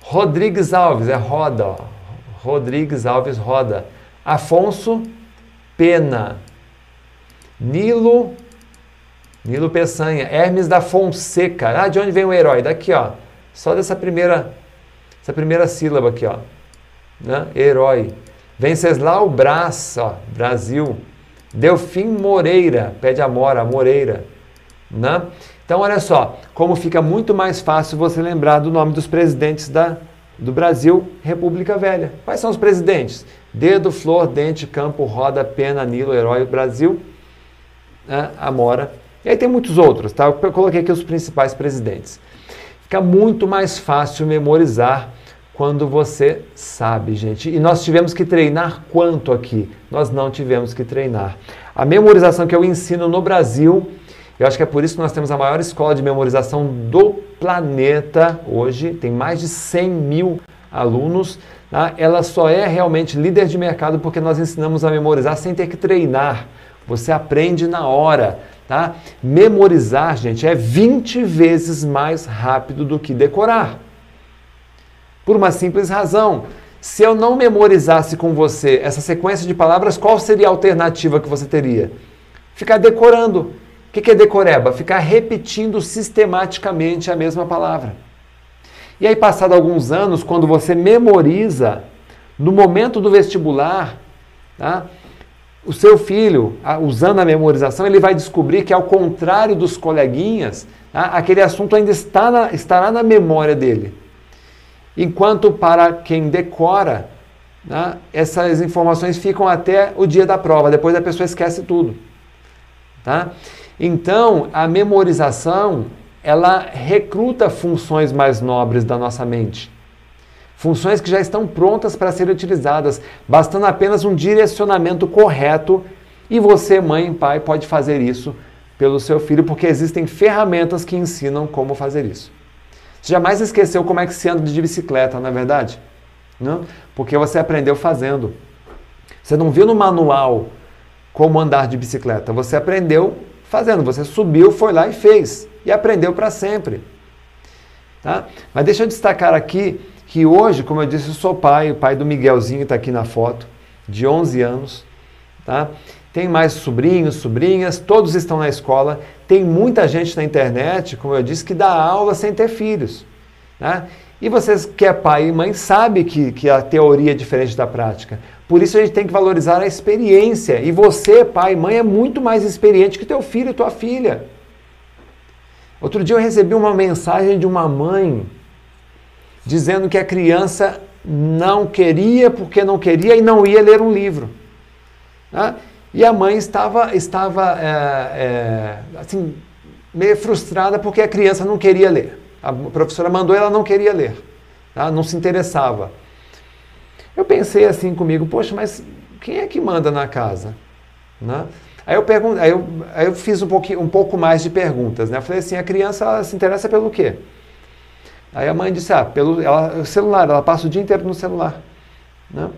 Rodrigues Alves, é Roda, ó. Rodrigues Alves Roda, Afonso Pena, Nilo Nilo Peçanha, Hermes da Fonseca. Ah, de onde vem o herói? Daqui, ó. Só dessa primeira, essa primeira sílaba aqui, ó. Né? Herói. Venceslau Brás, Brasil. Delfim Moreira, pé de amora, Moreira. Né? Então, olha só, como fica muito mais fácil você lembrar do nome dos presidentes da, do Brasil, República Velha. Quais são os presidentes? Dedo, Flor, Dente, Campo, Roda, Pena, Nilo, Herói, Brasil, né? Amora e aí tem muitos outros, tá? Eu coloquei aqui os principais presidentes. Fica muito mais fácil memorizar quando você sabe, gente. E nós tivemos que treinar quanto aqui? Nós não tivemos que treinar. A memorização que eu ensino no Brasil Eu acho que é por isso que nós temos a maior escola de memorização do planeta hoje, tem mais de 100 mil alunos. Tá? Ela só é realmente líder de mercado porque nós ensinamos a memorizar sem ter que treinar. Você aprende na hora. Tá? Memorizar, gente, é 20 vezes mais rápido do que decorar. Por uma simples razão. Se eu não memorizasse com você essa sequência de palavras, qual seria a alternativa que você teria? Ficar decorando que, que é decoreba? Ficar repetindo sistematicamente a mesma palavra. E aí, passado alguns anos, quando você memoriza, no momento do vestibular, tá? o seu filho, usando a memorização, ele vai descobrir que, ao contrário dos coleguinhas, tá? aquele assunto ainda está na, estará na memória dele. Enquanto para quem decora, tá? essas informações ficam até o dia da prova, depois a pessoa esquece tudo. Tá? Então, a memorização, ela recruta funções mais nobres da nossa mente. Funções que já estão prontas para serem utilizadas, bastando apenas um direcionamento correto, e você, mãe e pai, pode fazer isso pelo seu filho, porque existem ferramentas que ensinam como fazer isso. Você jamais esqueceu como é que se anda de bicicleta, não é verdade? Não? Porque você aprendeu fazendo. Você não viu no manual como andar de bicicleta, você aprendeu fazendo. Você subiu, foi lá e fez. E aprendeu para sempre. Tá? Mas deixa eu destacar aqui que hoje, como eu disse, eu sou pai, o pai do Miguelzinho está aqui na foto, de 11 anos. Tá? Tem mais sobrinhos, sobrinhas, todos estão na escola. Tem muita gente na internet, como eu disse, que dá aula sem ter filhos. Tá? E vocês que é pai e mãe sabe que, que a teoria é diferente da prática. Por isso a gente tem que valorizar a experiência. E você, pai e mãe, é muito mais experiente que teu filho e tua filha. Outro dia eu recebi uma mensagem de uma mãe dizendo que a criança não queria porque não queria e não ia ler um livro. Né? E a mãe estava, estava é, é, assim, meio frustrada porque a criança não queria ler. A professora mandou ela não queria ler, tá? não se interessava. Eu pensei assim comigo, poxa, mas quem é que manda na casa? Né? Aí eu, pergun aí eu, aí eu fiz um, pouquinho, um pouco mais de perguntas. Né? Eu falei assim, a criança se interessa pelo quê? Aí a mãe disse, ah, pelo ela, celular, ela passa o dia inteiro no celular. Né?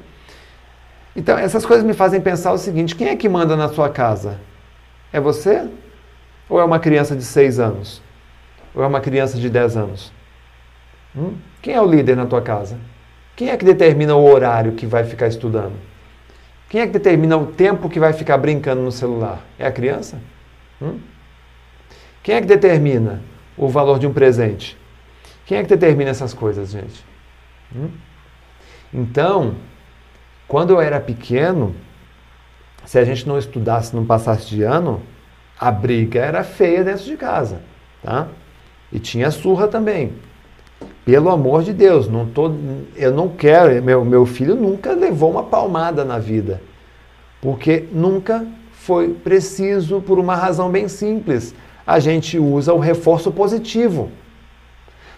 Então, essas coisas me fazem pensar o seguinte, quem é que manda na sua casa? É você? Ou é uma criança de 6 anos? Ou é uma criança de 10 anos? Hum? Quem é o líder na tua casa? Quem é que determina o horário que vai ficar estudando? Quem é que determina o tempo que vai ficar brincando no celular? É a criança? Hum? Quem é que determina o valor de um presente? Quem é que determina essas coisas, gente? Hum? Então, quando eu era pequeno, se a gente não estudasse, não passasse de ano, a briga era feia dentro de casa, tá? E tinha surra também. Pelo amor de Deus, não tô, eu não quero. Meu, meu filho nunca levou uma palmada na vida. Porque nunca foi preciso, por uma razão bem simples. A gente usa o reforço positivo.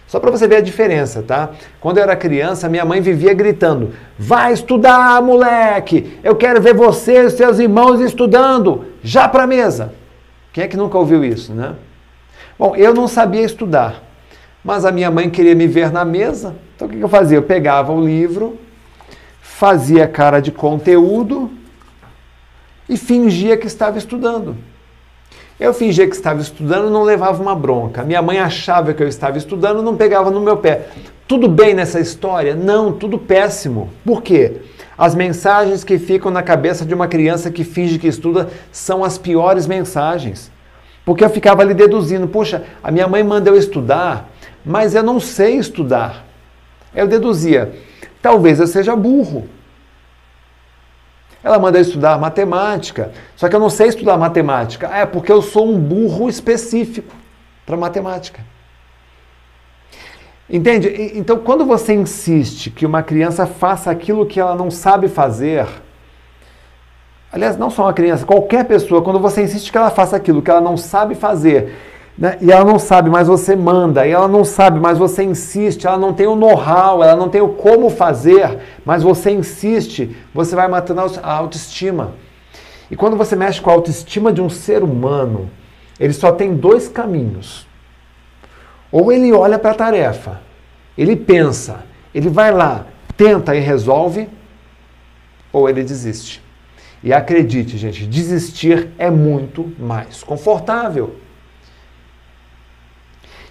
Só para você ver a diferença, tá? Quando eu era criança, minha mãe vivia gritando: Vai estudar, moleque! Eu quero ver você e seus irmãos estudando! Já para mesa! Quem é que nunca ouviu isso, né? Bom, eu não sabia estudar. Mas a minha mãe queria me ver na mesa. Então o que eu fazia? Eu pegava o livro, fazia cara de conteúdo e fingia que estava estudando. Eu fingia que estava estudando e não levava uma bronca. Minha mãe achava que eu estava estudando e não pegava no meu pé. Tudo bem nessa história? Não, tudo péssimo. Por quê? As mensagens que ficam na cabeça de uma criança que finge que estuda são as piores mensagens. Porque eu ficava ali deduzindo, puxa, a minha mãe manda eu estudar mas eu não sei estudar. Eu deduzia, talvez eu seja burro. Ela manda eu estudar matemática, só que eu não sei estudar matemática. é porque eu sou um burro específico para matemática. Entende? Então, quando você insiste que uma criança faça aquilo que ela não sabe fazer, aliás, não só uma criança, qualquer pessoa, quando você insiste que ela faça aquilo que ela não sabe fazer né? E ela não sabe, mas você manda. E ela não sabe, mas você insiste. Ela não tem o know-how, ela não tem o como fazer, mas você insiste. Você vai matando a autoestima. E quando você mexe com a autoestima de um ser humano, ele só tem dois caminhos. Ou ele olha para a tarefa, ele pensa, ele vai lá, tenta e resolve, ou ele desiste. E acredite, gente, desistir é muito mais confortável.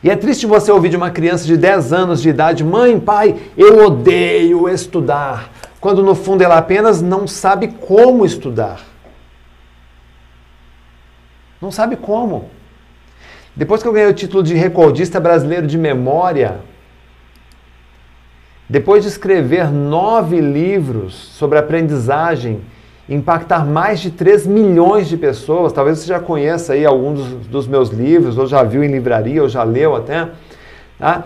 E é triste você ouvir de uma criança de 10 anos de idade: mãe, pai, eu odeio estudar. Quando no fundo ela apenas não sabe como estudar. Não sabe como. Depois que eu ganhei o título de recordista brasileiro de memória, depois de escrever nove livros sobre aprendizagem, impactar mais de 3 milhões de pessoas, talvez você já conheça aí alguns dos, dos meus livros, ou já viu em livraria, ou já leu até, tá?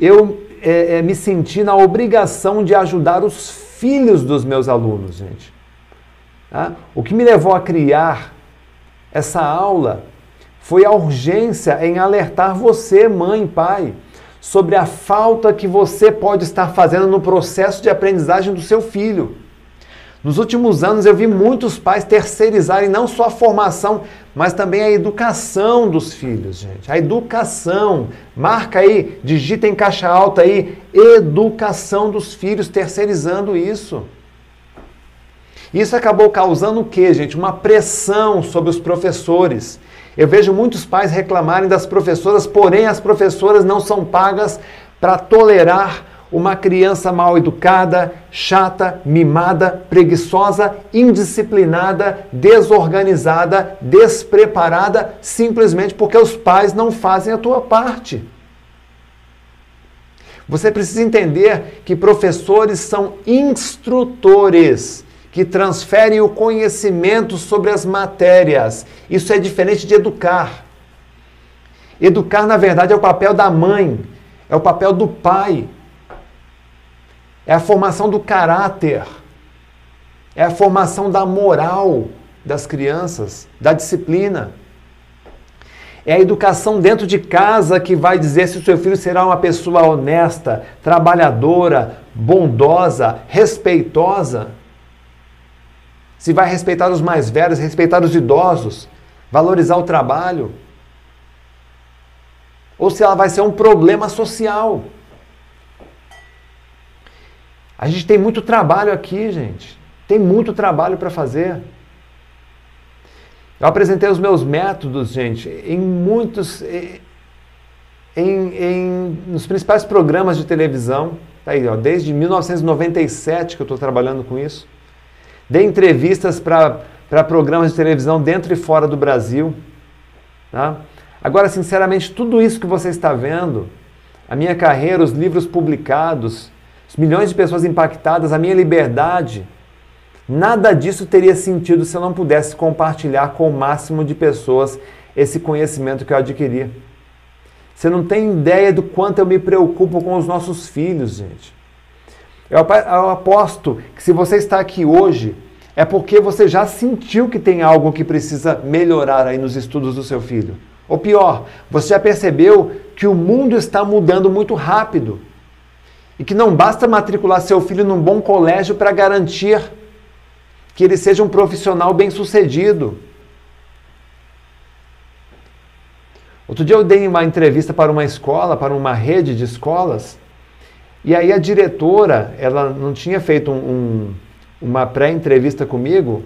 eu é, é, me senti na obrigação de ajudar os filhos dos meus alunos, gente. Tá? O que me levou a criar essa aula foi a urgência em alertar você, mãe, pai, sobre a falta que você pode estar fazendo no processo de aprendizagem do seu filho. Nos últimos anos eu vi muitos pais terceirizarem não só a formação, mas também a educação dos filhos, gente. A educação. Marca aí, digita em caixa alta aí, educação dos filhos, terceirizando isso. Isso acabou causando o quê, gente? Uma pressão sobre os professores. Eu vejo muitos pais reclamarem das professoras, porém as professoras não são pagas para tolerar uma criança mal educada, chata, mimada, preguiçosa, indisciplinada, desorganizada, despreparada, simplesmente porque os pais não fazem a tua parte. Você precisa entender que professores são instrutores que transferem o conhecimento sobre as matérias. Isso é diferente de educar. Educar, na verdade, é o papel da mãe, é o papel do pai, é a formação do caráter, é a formação da moral das crianças, da disciplina. É a educação dentro de casa que vai dizer se o seu filho será uma pessoa honesta, trabalhadora, bondosa, respeitosa se vai respeitar os mais velhos, respeitar os idosos, valorizar o trabalho, ou se ela vai ser um problema social. A gente tem muito trabalho aqui, gente. Tem muito trabalho para fazer. Eu apresentei os meus métodos, gente, em muitos. Em, em, nos principais programas de televisão. Tá aí, ó, desde 1997 que eu estou trabalhando com isso. Dei entrevistas para programas de televisão dentro e fora do Brasil. Tá? Agora, sinceramente, tudo isso que você está vendo, a minha carreira, os livros publicados, milhões de pessoas impactadas, a minha liberdade, nada disso teria sentido se eu não pudesse compartilhar com o máximo de pessoas esse conhecimento que eu adquiri. Você não tem ideia do quanto eu me preocupo com os nossos filhos, gente. Eu aposto que se você está aqui hoje, é porque você já sentiu que tem algo que precisa melhorar aí nos estudos do seu filho. Ou pior, você já percebeu que o mundo está mudando muito rápido e que não basta matricular seu filho num bom colégio para garantir que ele seja um profissional bem-sucedido. Outro dia eu dei uma entrevista para uma escola, para uma rede de escolas, e aí a diretora, ela não tinha feito um, um, uma pré-entrevista comigo.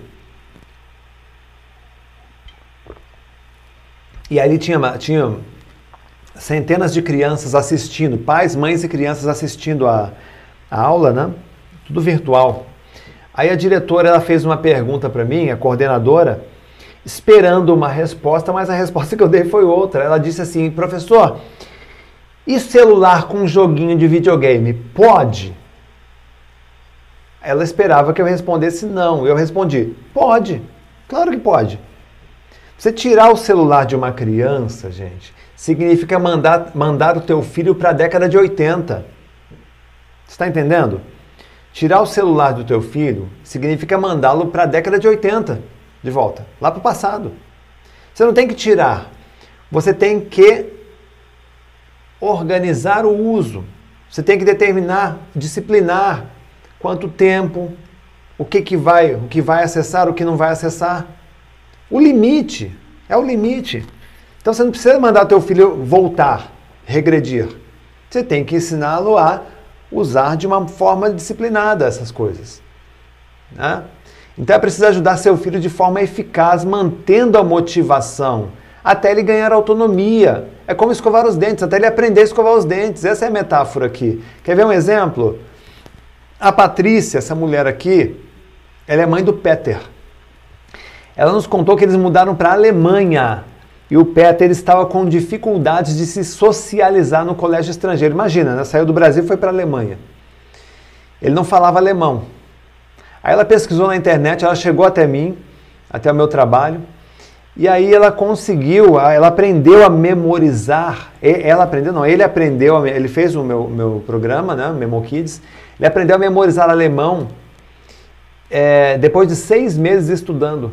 E ali tinha, tinha centenas de crianças assistindo, pais, mães e crianças assistindo a, a aula, né? Tudo virtual. Aí a diretora ela fez uma pergunta para mim, a coordenadora, esperando uma resposta, mas a resposta que eu dei foi outra. Ela disse assim: professor, e celular com joguinho de videogame? Pode? Ela esperava que eu respondesse não. Eu respondi: pode. Claro que pode. Você tirar o celular de uma criança, gente, significa mandar, mandar o teu filho para a década de 80. Você está entendendo? Tirar o celular do teu filho significa mandá-lo para a década de 80 de volta, lá para o passado. Você não tem que tirar, você tem que organizar o uso. Você tem que determinar, disciplinar quanto tempo, o que, que vai, o que vai acessar, o que não vai acessar. O limite, é o limite. Então você não precisa mandar teu filho voltar, regredir. Você tem que ensiná-lo a usar de uma forma disciplinada essas coisas. Né? Então é preciso ajudar seu filho de forma eficaz, mantendo a motivação, até ele ganhar autonomia. É como escovar os dentes, até ele aprender a escovar os dentes. Essa é a metáfora aqui. Quer ver um exemplo? A Patrícia, essa mulher aqui, ela é mãe do Peter. Ela nos contou que eles mudaram para a Alemanha e o Peter estava com dificuldades de se socializar no colégio estrangeiro. Imagina, né? saiu do Brasil e foi para a Alemanha. Ele não falava alemão. Aí ela pesquisou na internet, ela chegou até mim, até o meu trabalho, e aí ela conseguiu, ela aprendeu a memorizar. Ela aprendeu, não, ele aprendeu, ele fez o meu, meu programa, né, Memo Kids, ele aprendeu a memorizar alemão é, depois de seis meses estudando.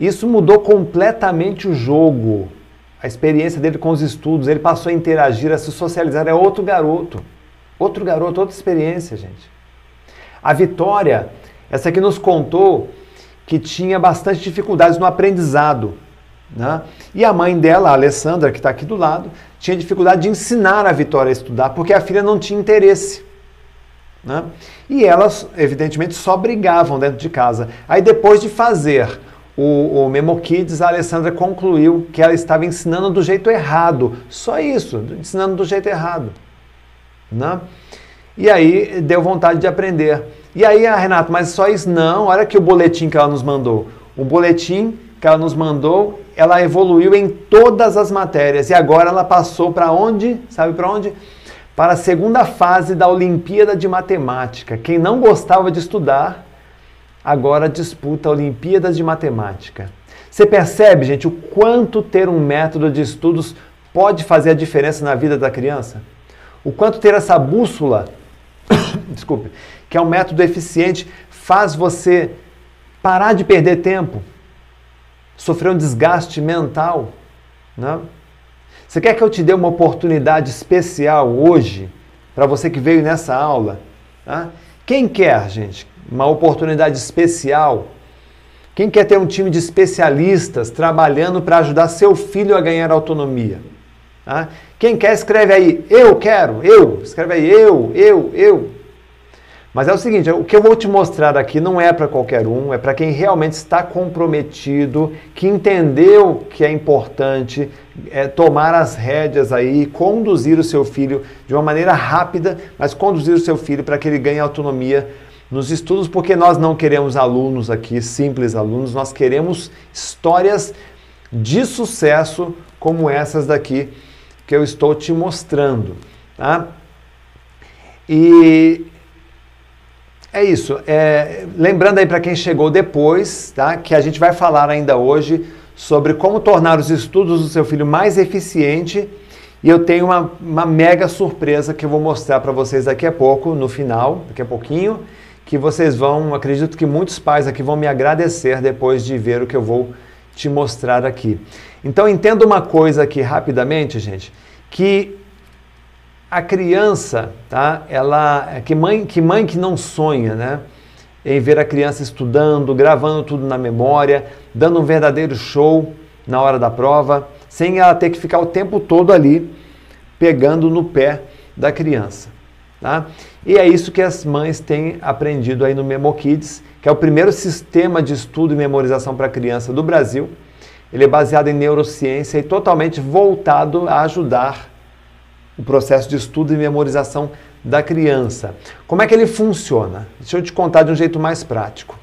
Isso mudou completamente o jogo, a experiência dele com os estudos. Ele passou a interagir, a se socializar. É outro garoto, outro garoto, outra experiência, gente. A Vitória, essa aqui nos contou que tinha bastante dificuldades no aprendizado. Né? E a mãe dela, a Alessandra, que está aqui do lado, tinha dificuldade de ensinar a Vitória a estudar porque a filha não tinha interesse. Né? E elas, evidentemente, só brigavam dentro de casa. Aí, depois de fazer o, o Memo Kids, a Alessandra concluiu que ela estava ensinando do jeito errado. Só isso, ensinando do jeito errado. Né? E aí deu vontade de aprender. E aí, a ah, Renato, mas só isso? Não, olha aqui o boletim que ela nos mandou. O boletim que ela nos mandou, ela evoluiu em todas as matérias. E agora ela passou para onde? Sabe para onde? Para a segunda fase da Olimpíada de Matemática. Quem não gostava de estudar, agora disputa Olimpíadas de Matemática. Você percebe, gente, o quanto ter um método de estudos pode fazer a diferença na vida da criança? O quanto ter essa bússola, desculpe, que é um método eficiente, faz você parar de perder tempo, sofrer um desgaste mental. Né? Você quer que eu te dê uma oportunidade especial hoje, para você que veio nessa aula? Né? Quem quer, gente, uma oportunidade especial? Quem quer ter um time de especialistas trabalhando para ajudar seu filho a ganhar autonomia? Tá? Quem quer, escreve aí, eu quero, eu. Escreve aí, eu, eu, eu. Mas é o seguinte, o que eu vou te mostrar aqui não é para qualquer um, é para quem realmente está comprometido, que entendeu que é importante é, tomar as rédeas aí, conduzir o seu filho de uma maneira rápida, mas conduzir o seu filho para que ele ganhe autonomia nos estudos, porque nós não queremos alunos aqui, simples alunos, nós queremos histórias de sucesso como essas daqui que eu estou te mostrando, tá? E é isso. É, lembrando aí para quem chegou depois, tá? Que a gente vai falar ainda hoje sobre como tornar os estudos do seu filho mais eficiente. E eu tenho uma, uma mega surpresa que eu vou mostrar para vocês daqui a pouco, no final, daqui a pouquinho, que vocês vão, acredito que muitos pais aqui vão me agradecer depois de ver o que eu vou te mostrar aqui. Então entenda uma coisa aqui rapidamente, gente, que a criança, tá? Ela que mãe que mãe que não sonha, né? Em ver a criança estudando, gravando tudo na memória, dando um verdadeiro show na hora da prova, sem ela ter que ficar o tempo todo ali pegando no pé da criança, tá? E é isso que as mães têm aprendido aí no Memo Kids, que é o primeiro sistema de estudo e memorização para criança do Brasil. Ele é baseado em neurociência e totalmente voltado a ajudar o processo de estudo e memorização da criança. Como é que ele funciona? Deixa eu te contar de um jeito mais prático.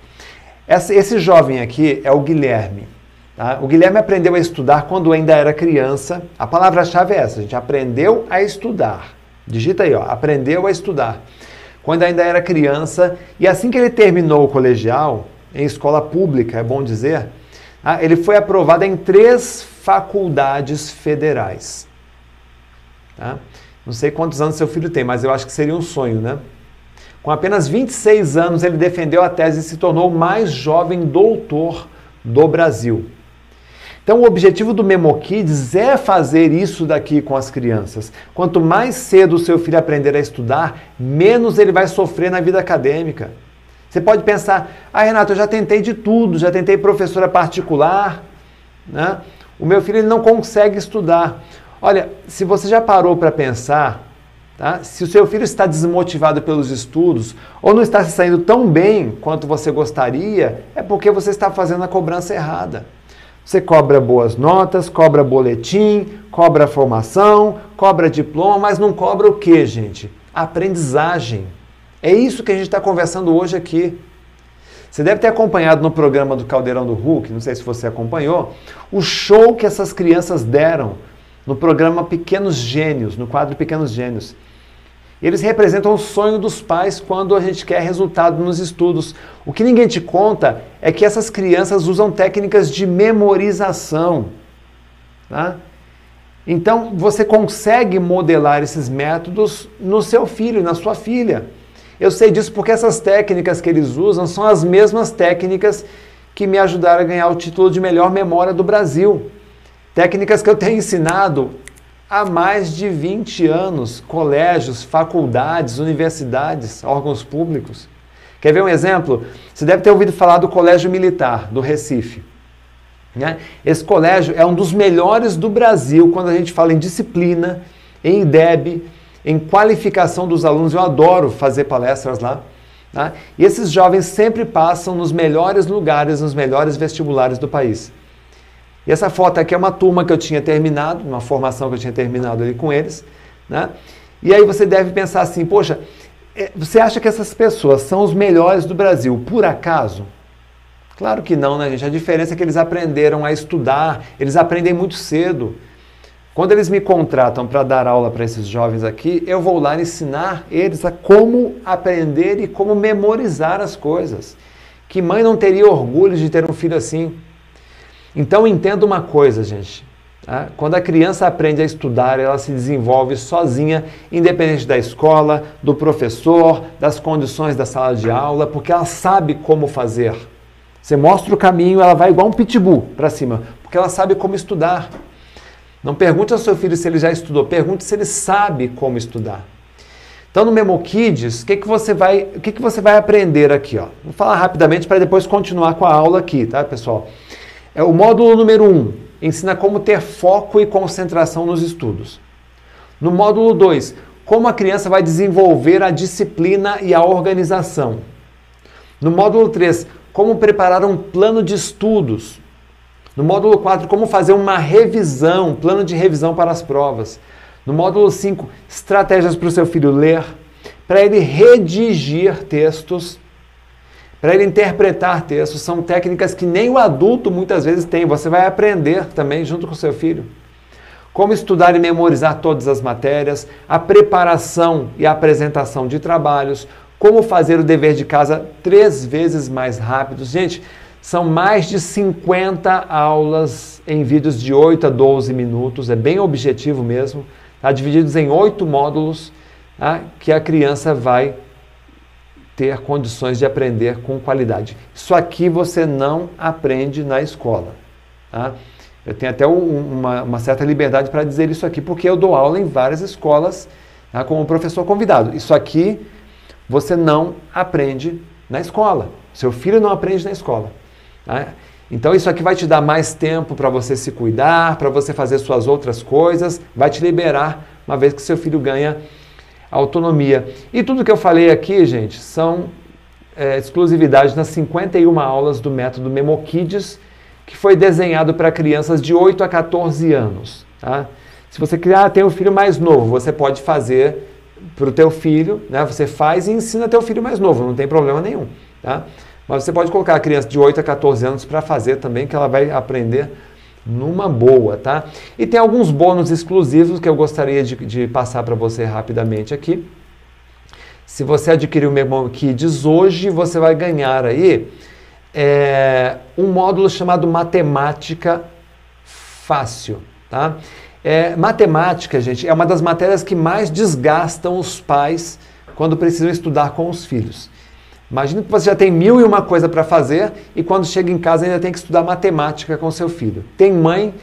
Esse jovem aqui é o Guilherme. Tá? O Guilherme aprendeu a estudar quando ainda era criança. A palavra-chave é essa, a gente aprendeu a estudar. Digita aí, ó, aprendeu a estudar. Quando ainda era criança, e assim que ele terminou o colegial, em escola pública, é bom dizer, tá? ele foi aprovado em três faculdades federais. Tá? Não sei quantos anos seu filho tem, mas eu acho que seria um sonho, né? Com apenas 26 anos, ele defendeu a tese e se tornou o mais jovem doutor do Brasil. Então, o objetivo do Memo Kids é fazer isso daqui com as crianças. Quanto mais cedo o seu filho aprender a estudar, menos ele vai sofrer na vida acadêmica. Você pode pensar, ah, Renato, eu já tentei de tudo, já tentei professora particular, né? O meu filho ele não consegue estudar. Olha, se você já parou para pensar, tá? se o seu filho está desmotivado pelos estudos ou não está se saindo tão bem quanto você gostaria, é porque você está fazendo a cobrança errada. Você cobra boas notas, cobra boletim, cobra formação, cobra diploma, mas não cobra o que, gente? Aprendizagem. É isso que a gente está conversando hoje aqui. Você deve ter acompanhado no programa do Caldeirão do Hulk, não sei se você acompanhou, o show que essas crianças deram no programa Pequenos Gênios, no quadro Pequenos Gênios. Eles representam o sonho dos pais quando a gente quer resultado nos estudos. O que ninguém te conta é que essas crianças usam técnicas de memorização. Tá? Então, você consegue modelar esses métodos no seu filho, na sua filha. Eu sei disso porque essas técnicas que eles usam são as mesmas técnicas que me ajudaram a ganhar o título de melhor memória do Brasil. Técnicas que eu tenho ensinado há mais de 20 anos, colégios, faculdades, universidades, órgãos públicos. Quer ver um exemplo? Você deve ter ouvido falar do Colégio Militar, do Recife. Né? Esse colégio é um dos melhores do Brasil quando a gente fala em disciplina, em IDEB, em qualificação dos alunos. Eu adoro fazer palestras lá. Tá? E esses jovens sempre passam nos melhores lugares, nos melhores vestibulares do país. E essa foto aqui é uma turma que eu tinha terminado, uma formação que eu tinha terminado ali com eles. Né? E aí você deve pensar assim, poxa, é, você acha que essas pessoas são os melhores do Brasil por acaso? Claro que não, né, gente? A diferença é que eles aprenderam a estudar, eles aprendem muito cedo. Quando eles me contratam para dar aula para esses jovens aqui, eu vou lá ensinar eles a como aprender e como memorizar as coisas. Que mãe não teria orgulho de ter um filho assim? Então entenda uma coisa, gente. Tá? Quando a criança aprende a estudar, ela se desenvolve sozinha, independente da escola, do professor, das condições da sala de aula, porque ela sabe como fazer. Você mostra o caminho, ela vai igual um pitbull para cima, porque ela sabe como estudar. Não pergunte ao seu filho se ele já estudou, pergunte se ele sabe como estudar. Então no Memo Kids, o que, que, você vai, o que, que você vai aprender aqui? Ó? Vou falar rapidamente para depois continuar com a aula aqui, tá, pessoal? É o módulo número 1, um, ensina como ter foco e concentração nos estudos. No módulo 2, como a criança vai desenvolver a disciplina e a organização. No módulo 3, como preparar um plano de estudos. No módulo 4, como fazer uma revisão, plano de revisão para as provas. No módulo 5, estratégias para o seu filho ler, para ele redigir textos para ele interpretar textos. São técnicas que nem o adulto muitas vezes tem. Você vai aprender também junto com seu filho. Como estudar e memorizar todas as matérias, a preparação e a apresentação de trabalhos, como fazer o dever de casa três vezes mais rápido. Gente, são mais de 50 aulas em vídeos de 8 a 12 minutos, é bem objetivo mesmo, tá? divididos em oito módulos tá? que a criança vai ter condições de aprender com qualidade. Isso aqui você não aprende na escola. Tá? Eu tenho até um, uma, uma, certa liberdade para dizer isso aqui, porque eu dou aula em várias escolas tá, como professor convidado. Isso aqui você não aprende na escola. Seu filho não aprende na escola. Tá? Então isso aqui vai te dar mais tempo para você se cuidar, para você fazer suas outras coisas, vai te liberar uma vez que seu filho ganha autonomia. E tudo que eu falei aqui, gente, são é, exclusividades nas 51 aulas do método MemoKids, que foi desenhado para crianças de 8 a 14 anos. Tá? Se você criar, ah, tem um filho mais novo, você pode fazer para o teu filho, né? você faz e ensina teu filho mais novo, não tem problema nenhum. Tá? Mas você pode colocar a criança de 8 a 14 anos para fazer também, que ela vai aprender numa boa, tá? E tem alguns bônus exclusivos que eu gostaria de, de passar para você rapidamente aqui. Se você adquirir o Memo Kids hoje, você vai ganhar aí é, um módulo chamado Matemática Fácil, tá? É, matemática, gente, é uma das matérias que mais desgastam os pais quando precisam estudar com os filhos. Imagina que você já tem mil e uma coisa para fazer e quando chega em casa ainda tem que estudar matemática com seu filho. Tem mãe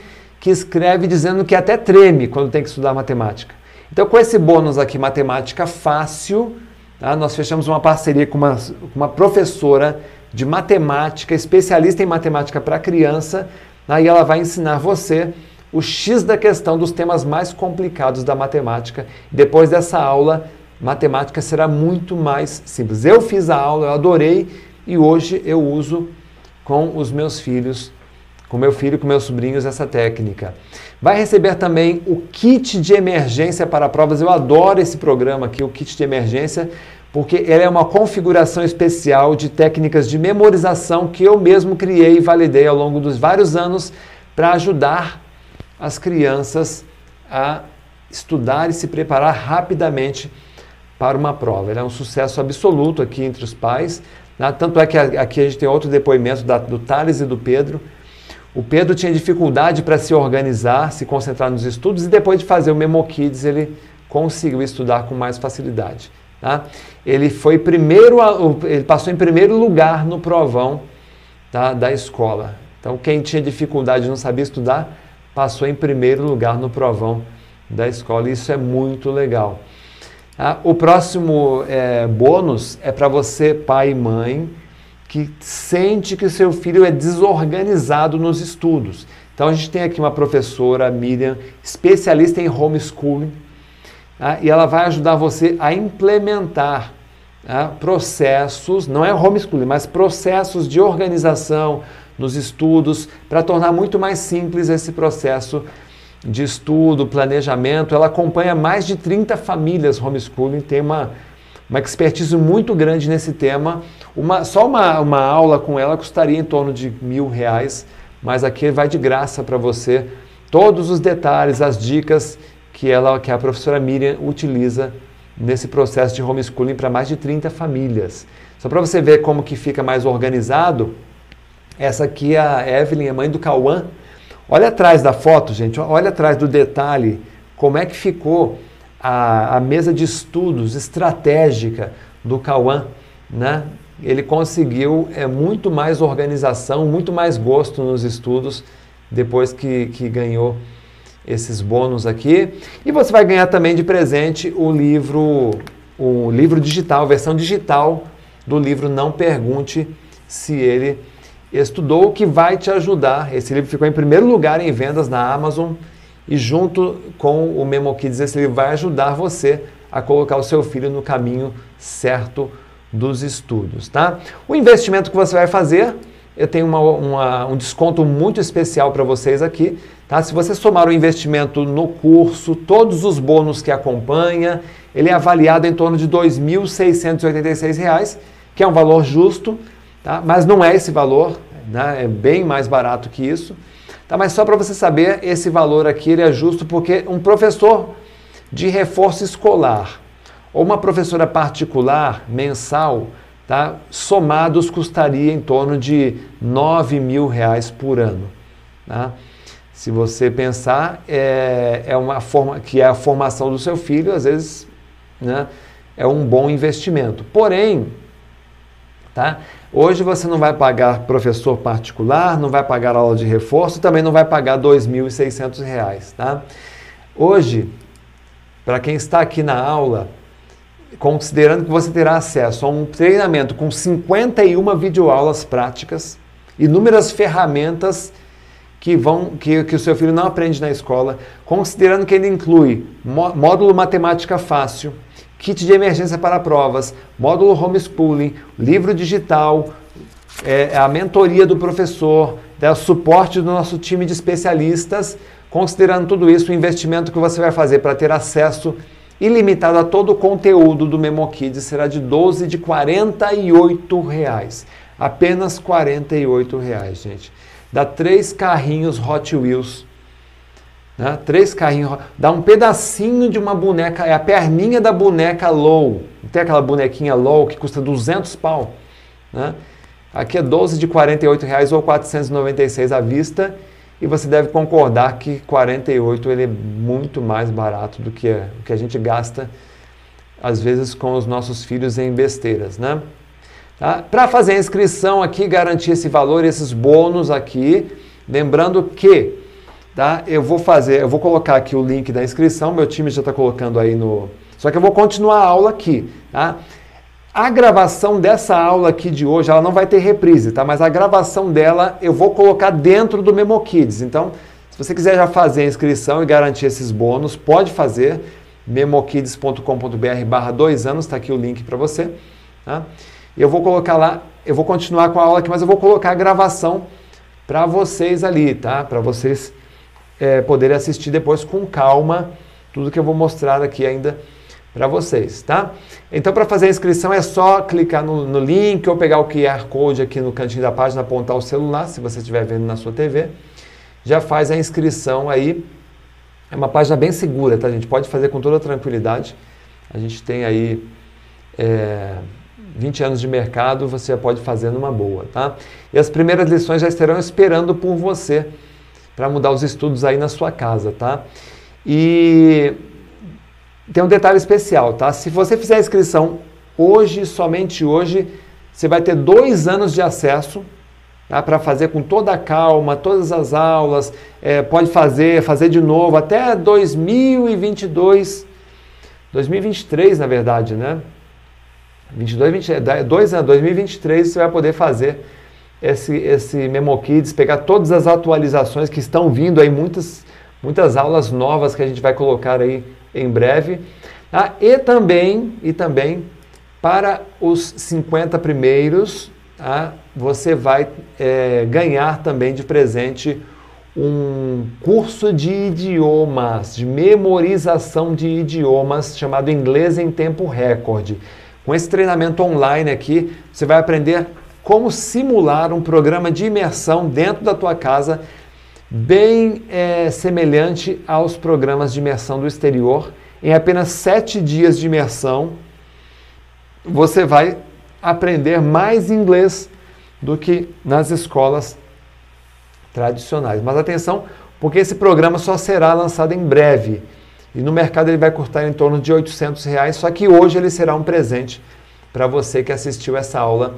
que escreve dizendo que até treme quando tem que estudar matemática. Então, com esse bônus aqui, matemática fácil, tá? nós fechamos uma parceria com uma, uma professora de matemática, especialista em matemática para criança, Aí ela vai ensinar você o X da questão dos temas mais complicados da matemática. Depois dessa aula, matemática será muito mais simples. Eu fiz a aula, eu adorei e hoje eu uso com os meus filhos, com meu filho, com meus sobrinhos essa técnica. Vai receber também o kit de emergência para provas. Eu adoro esse programa aqui, o kit de emergência, porque ele é uma configuração especial de técnicas de memorização que eu mesmo criei e validei ao longo dos vários anos para ajudar as crianças a estudar e se preparar rapidamente para uma prova. Ele é um sucesso absoluto aqui entre os pais. Né? Tanto é que aqui a gente tem outro depoimento da, do Thales e do Pedro. O Pedro tinha dificuldade para se organizar, se concentrar nos estudos, e depois de fazer o Memo Kids, ele conseguiu estudar com mais facilidade. Tá? Ele foi primeiro, ele passou em primeiro lugar no provão tá, da escola. Então, quem tinha dificuldade não sabia estudar, passou em primeiro lugar no provão da escola. Isso é muito legal. Ah, o próximo é, bônus é para você, pai e mãe, que sente que seu filho é desorganizado nos estudos. Então a gente tem aqui uma professora, Miriam, especialista em homeschooling, tá? e ela vai ajudar você a implementar tá? processos, não é homeschooling, mas processos de organização, nos estudos, para tornar muito mais simples esse processo de estudo, planejamento. Ela acompanha mais de 30 famílias homeschooling, tem uma, uma expertise muito grande nesse tema. Uma, só uma, uma aula com ela custaria em torno de mil reais, mas aqui vai de graça para você todos os detalhes, as dicas que, ela, que a professora Miriam utiliza nesse processo de homeschooling para mais de 30 famílias. Só para você ver como que fica mais organizado, essa aqui é a Evelyn, a mãe do Cauã. Olha atrás da foto, gente, olha atrás do detalhe, como é que ficou a, a mesa de estudos estratégica do Cauã, né? Ele conseguiu é, muito mais organização, muito mais gosto nos estudos depois que, que ganhou esses bônus aqui. E você vai ganhar também de presente o livro, o livro digital, versão digital do livro Não Pergunte se ele estudou, que vai te ajudar. Esse livro ficou em primeiro lugar em vendas na Amazon e junto com o Memo Kids, esse livro vai ajudar você a colocar o seu filho no caminho certo dos estudos, tá? O investimento que você vai fazer, eu tenho uma, uma, um desconto muito especial para vocês aqui, tá? Se você somar o investimento no curso, todos os bônus que acompanha, ele é avaliado em torno de R$ 2.686, que é um valor justo, Tá? Mas não é esse valor, né? é bem mais barato que isso. Tá? Mas só para você saber, esse valor aqui ele é justo porque um professor de reforço escolar ou uma professora particular mensal, tá? somados custaria em torno de 9 mil reais por ano. Tá? Se você pensar, é, é uma forma que é a formação do seu filho, às vezes né, é um bom investimento. Porém, tá? Hoje você não vai pagar professor particular, não vai pagar aula de reforço, também não vai pagar R$ 2.600, tá? Hoje, para quem está aqui na aula, considerando que você terá acesso a um treinamento com 51 videoaulas práticas, inúmeras ferramentas que, vão, que, que o seu filho não aprende na escola, considerando que ele inclui módulo matemática fácil, kit de emergência para provas, módulo homeschooling, livro digital, é, a mentoria do professor, o suporte do nosso time de especialistas. Considerando tudo isso, o investimento que você vai fazer para ter acesso ilimitado a todo o conteúdo do MemoKids será de 12 de 48 reais. Apenas 48 reais, gente. Dá três carrinhos Hot Wheels né? Três carrinhos, dá um pedacinho de uma boneca, é a perninha da boneca low. Tem aquela bonequinha low que custa 200 pau. Né? Aqui é 12 de 48 reais ou 496 à vista. E você deve concordar que 48 ele é muito mais barato do que o que a gente gasta às vezes com os nossos filhos em besteiras, né? Tá? Para fazer a inscrição aqui, garantir esse valor, esses bônus aqui, lembrando que Tá? Eu vou fazer, eu vou colocar aqui o link da inscrição, meu time já está colocando aí no. Só que eu vou continuar a aula aqui. Tá? A gravação dessa aula aqui de hoje, ela não vai ter reprise, tá? Mas a gravação dela eu vou colocar dentro do Memo Kids. Então, se você quiser já fazer a inscrição e garantir esses bônus, pode fazer memokids.com.br barra dois anos, está aqui o link para você. Tá? Eu vou colocar lá, eu vou continuar com a aula aqui, mas eu vou colocar a gravação para vocês ali, tá? Para vocês é, assistir depois com calma tudo que eu vou mostrar aqui ainda para vocês, tá? Então, para fazer a inscrição é só clicar no, no, link ou pegar o QR Code aqui no cantinho da página, apontar o celular, se você estiver vendo na sua TV. Já faz a inscrição aí. É uma página bem segura, tá, gente? Pode fazer com toda tranquilidade. A gente tem aí é, 20 anos de mercado, você pode fazer numa boa, tá? E as primeiras lições já estarão esperando por você para mudar os estudos aí na sua casa, tá? E tem um detalhe especial, tá? Se você fizer a inscrição hoje, somente hoje, você vai ter dois anos de acesso tá? para fazer com toda a calma, todas as aulas, é, pode fazer, fazer de novo até 2022, 2023 na verdade, né? 22, 20, dois anos, 2023 você vai poder fazer esse, esse Memo Kids, pegar todas as atualizações que estão vindo aí, muitas, muitas aulas novas que a gente vai colocar aí em breve. Tá? E também, e também para os 50 primeiros, tá? você vai é, ganhar também de presente um curso de idiomas, de memorização de idiomas, chamado Inglês em Tempo Recorde. Com esse treinamento online aqui, você vai aprender como simular um programa de imersão dentro da tua casa, bem é, semelhante aos programas de imersão do exterior. Em apenas sete dias de imersão, você vai aprender mais inglês do que nas escolas tradicionais. Mas atenção, porque esse programa só será lançado em breve. E no mercado ele vai custar em torno de 800 reais, só que hoje ele será um presente para você que assistiu essa aula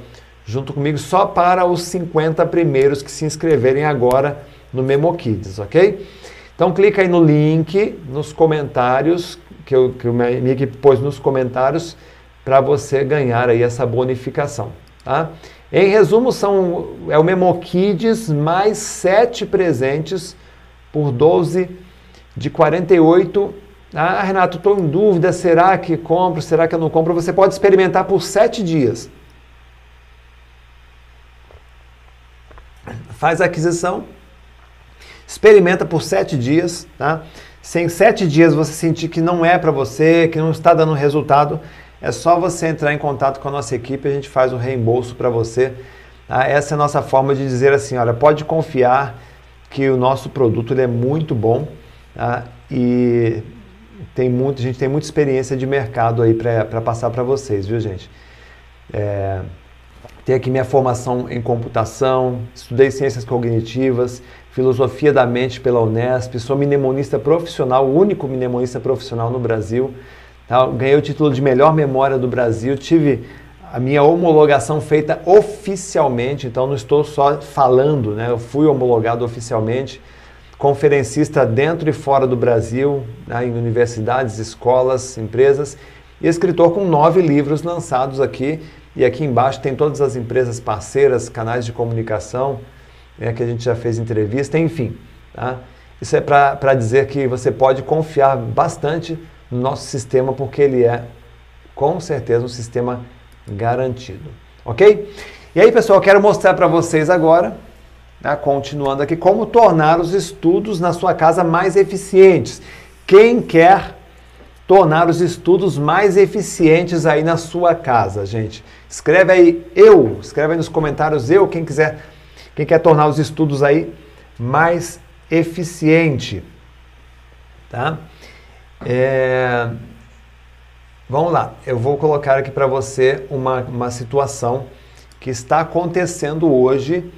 junto comigo só para os 50 primeiros que se inscreverem agora no Memo Kids, ok? Então clica aí no link, nos comentários, que, eu, que minha equipe pôs nos comentários, para você ganhar aí essa bonificação, tá? Em resumo, são, é o Memo Kids mais 7 presentes por 12 de 48. Ah, Renato, estou em dúvida, será que compro, será que eu não compro? Você pode experimentar por 7 dias. Faz a aquisição, experimenta por sete dias, tá? Se em sete dias você sentir que não é para você, que não está dando resultado, é só você entrar em contato com a nossa equipe, a gente faz o reembolso para você. Tá? Essa é a nossa forma de dizer assim, olha, pode confiar que o nosso produto ele é muito bom tá? e tem muito, a gente tem muita experiência de mercado aí para passar para vocês, viu gente? É, tenho aqui minha formação em computação, estudei ciências cognitivas, filosofia da mente pela Unesp, sou mnemonista profissional, o único mnemonista profissional no Brasil. Tá? Ganhei o título de melhor memória do Brasil, tive a minha homologação feita oficialmente, então não estou só falando, né? eu fui homologado oficialmente, conferencista dentro e fora do Brasil, né? em universidades, escolas, empresas, e escritor com nove livros lançados aqui e aqui embaixo tem todas as empresas parceiras, canais de comunicação, né, que a gente já fez entrevista, enfim. Tá? Isso é para dizer que você pode confiar bastante no nosso sistema, porque ele é, com certeza, um sistema garantido. Ok? E aí, pessoal, quero mostrar para vocês agora, né, continuando aqui, como tornar os estudos na sua casa mais eficientes. Quem quer tornar os estudos mais eficientes aí na sua casa, gente? Escreve aí eu, escreve aí nos comentários eu, quem quiser, quem quer tornar os estudos aí mais eficiente, tá? É... Vamos lá, eu vou colocar aqui para você uma, uma situação que está acontecendo hoje,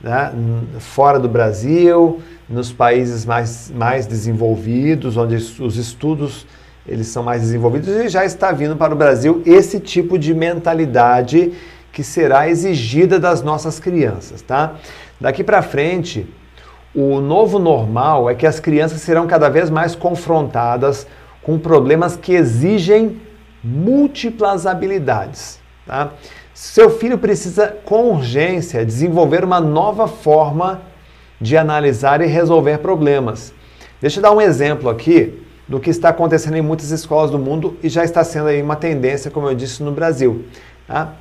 né, fora do Brasil, nos países mais, mais desenvolvidos, onde os estudos eles são mais desenvolvidos e já está vindo para o Brasil esse tipo de mentalidade que será exigida das nossas crianças, tá? Daqui para frente, o novo normal é que as crianças serão cada vez mais confrontadas com problemas que exigem múltiplas habilidades. Tá? Seu filho precisa, com urgência, desenvolver uma nova forma de analisar e resolver problemas. Deixa eu dar um exemplo aqui do que está acontecendo em muitas escolas do mundo e já está sendo aí uma tendência, como eu disse, no Brasil. Tá?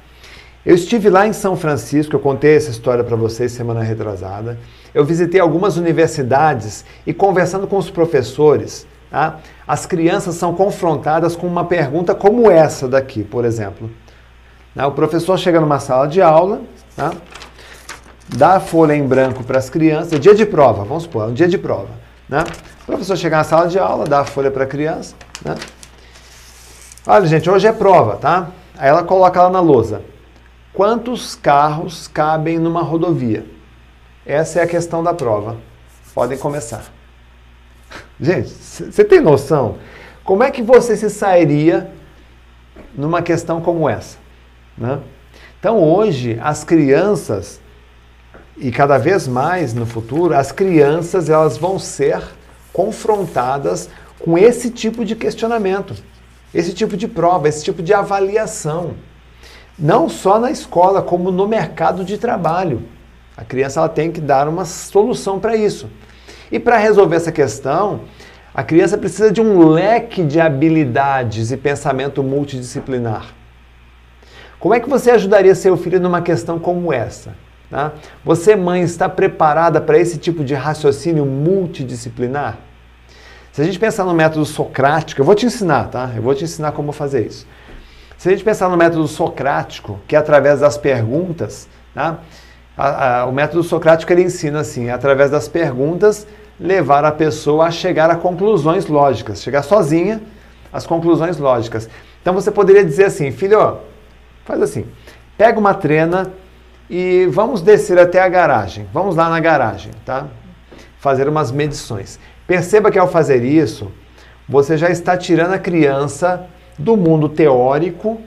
Eu estive lá em São Francisco, eu contei essa história para vocês semana retrasada. Eu visitei algumas universidades e conversando com os professores, tá? as crianças são confrontadas com uma pergunta como essa daqui, por exemplo. Né? O professor chega numa sala de aula, tá? dá a folha em branco para as crianças, é dia de prova, vamos supor, é um dia de prova. Né? Professor chega na sala de aula, dá a folha para a criança. Né? Olha, gente, hoje é prova, tá? Aí ela coloca lá na lousa. Quantos carros cabem numa rodovia? Essa é a questão da prova. Podem começar. Gente, você tem noção? Como é que você se sairia numa questão como essa? Né? Então hoje as crianças e cada vez mais no futuro as crianças elas vão ser confrontadas com esse tipo de questionamento, esse tipo de prova, esse tipo de avaliação, não só na escola como no mercado de trabalho. A criança ela tem que dar uma solução para isso. E para resolver essa questão, a criança precisa de um leque de habilidades e pensamento multidisciplinar. Como é que você ajudaria seu filho numa questão como essa? Tá? Você, mãe, está preparada para esse tipo de raciocínio multidisciplinar? Se a gente pensar no método socrático, eu vou te ensinar, tá? Eu vou te ensinar como fazer isso. Se a gente pensar no método socrático, que é através das perguntas, tá? A, a, o método socrático ele ensina assim, através das perguntas, levar a pessoa a chegar a conclusões lógicas, chegar sozinha às conclusões lógicas. Então você poderia dizer assim, filho, Faz assim: pega uma trena e vamos descer até a garagem. Vamos lá na garagem, tá? Fazer umas medições. Perceba que ao fazer isso, você já está tirando a criança do mundo teórico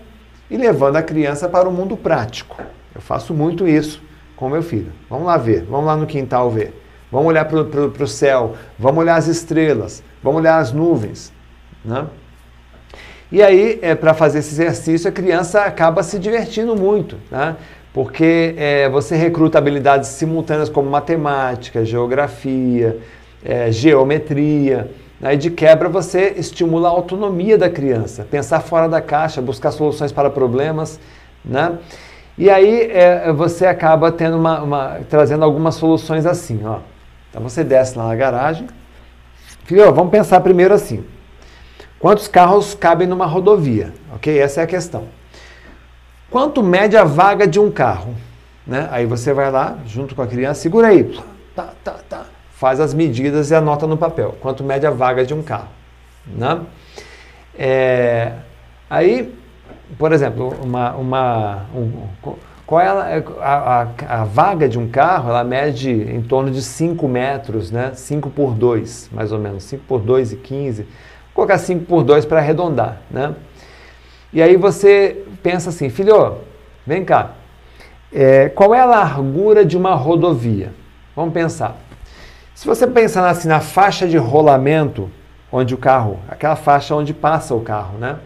e levando a criança para o mundo prático. Eu faço muito isso com meu filho. Vamos lá ver, vamos lá no quintal ver. Vamos olhar para o céu, vamos olhar as estrelas, vamos olhar as nuvens. Né? E aí, é, para fazer esse exercício, a criança acaba se divertindo muito, né? Porque é, você recruta habilidades simultâneas como matemática, geografia, é, geometria. Né? E de quebra, você estimula a autonomia da criança, pensar fora da caixa, buscar soluções para problemas. Né? E aí é, você acaba tendo uma, uma, trazendo algumas soluções assim. Ó. Então você desce lá na garagem. Filho, vamos pensar primeiro assim. Quantos carros cabem numa rodovia? Ok? Essa é a questão. Quanto mede a vaga de um carro? Né? Aí você vai lá, junto com a criança, segura aí. Tá, tá, tá. Faz as medidas e anota no papel. Quanto mede a vaga de um carro? Né? É, aí, por exemplo, uma, uma, um, qual é a, a, a, vaga de um carro? Ela mede em torno de 5 metros, né? 5 por 2, mais ou menos. 5 por 2 e 15 colocar 5 por 2 para arredondar, né? E aí você pensa assim, filho, vem cá, é, qual é a largura de uma rodovia? Vamos pensar. Se você pensar assim na faixa de rolamento, onde o carro, aquela faixa onde passa o carro, né?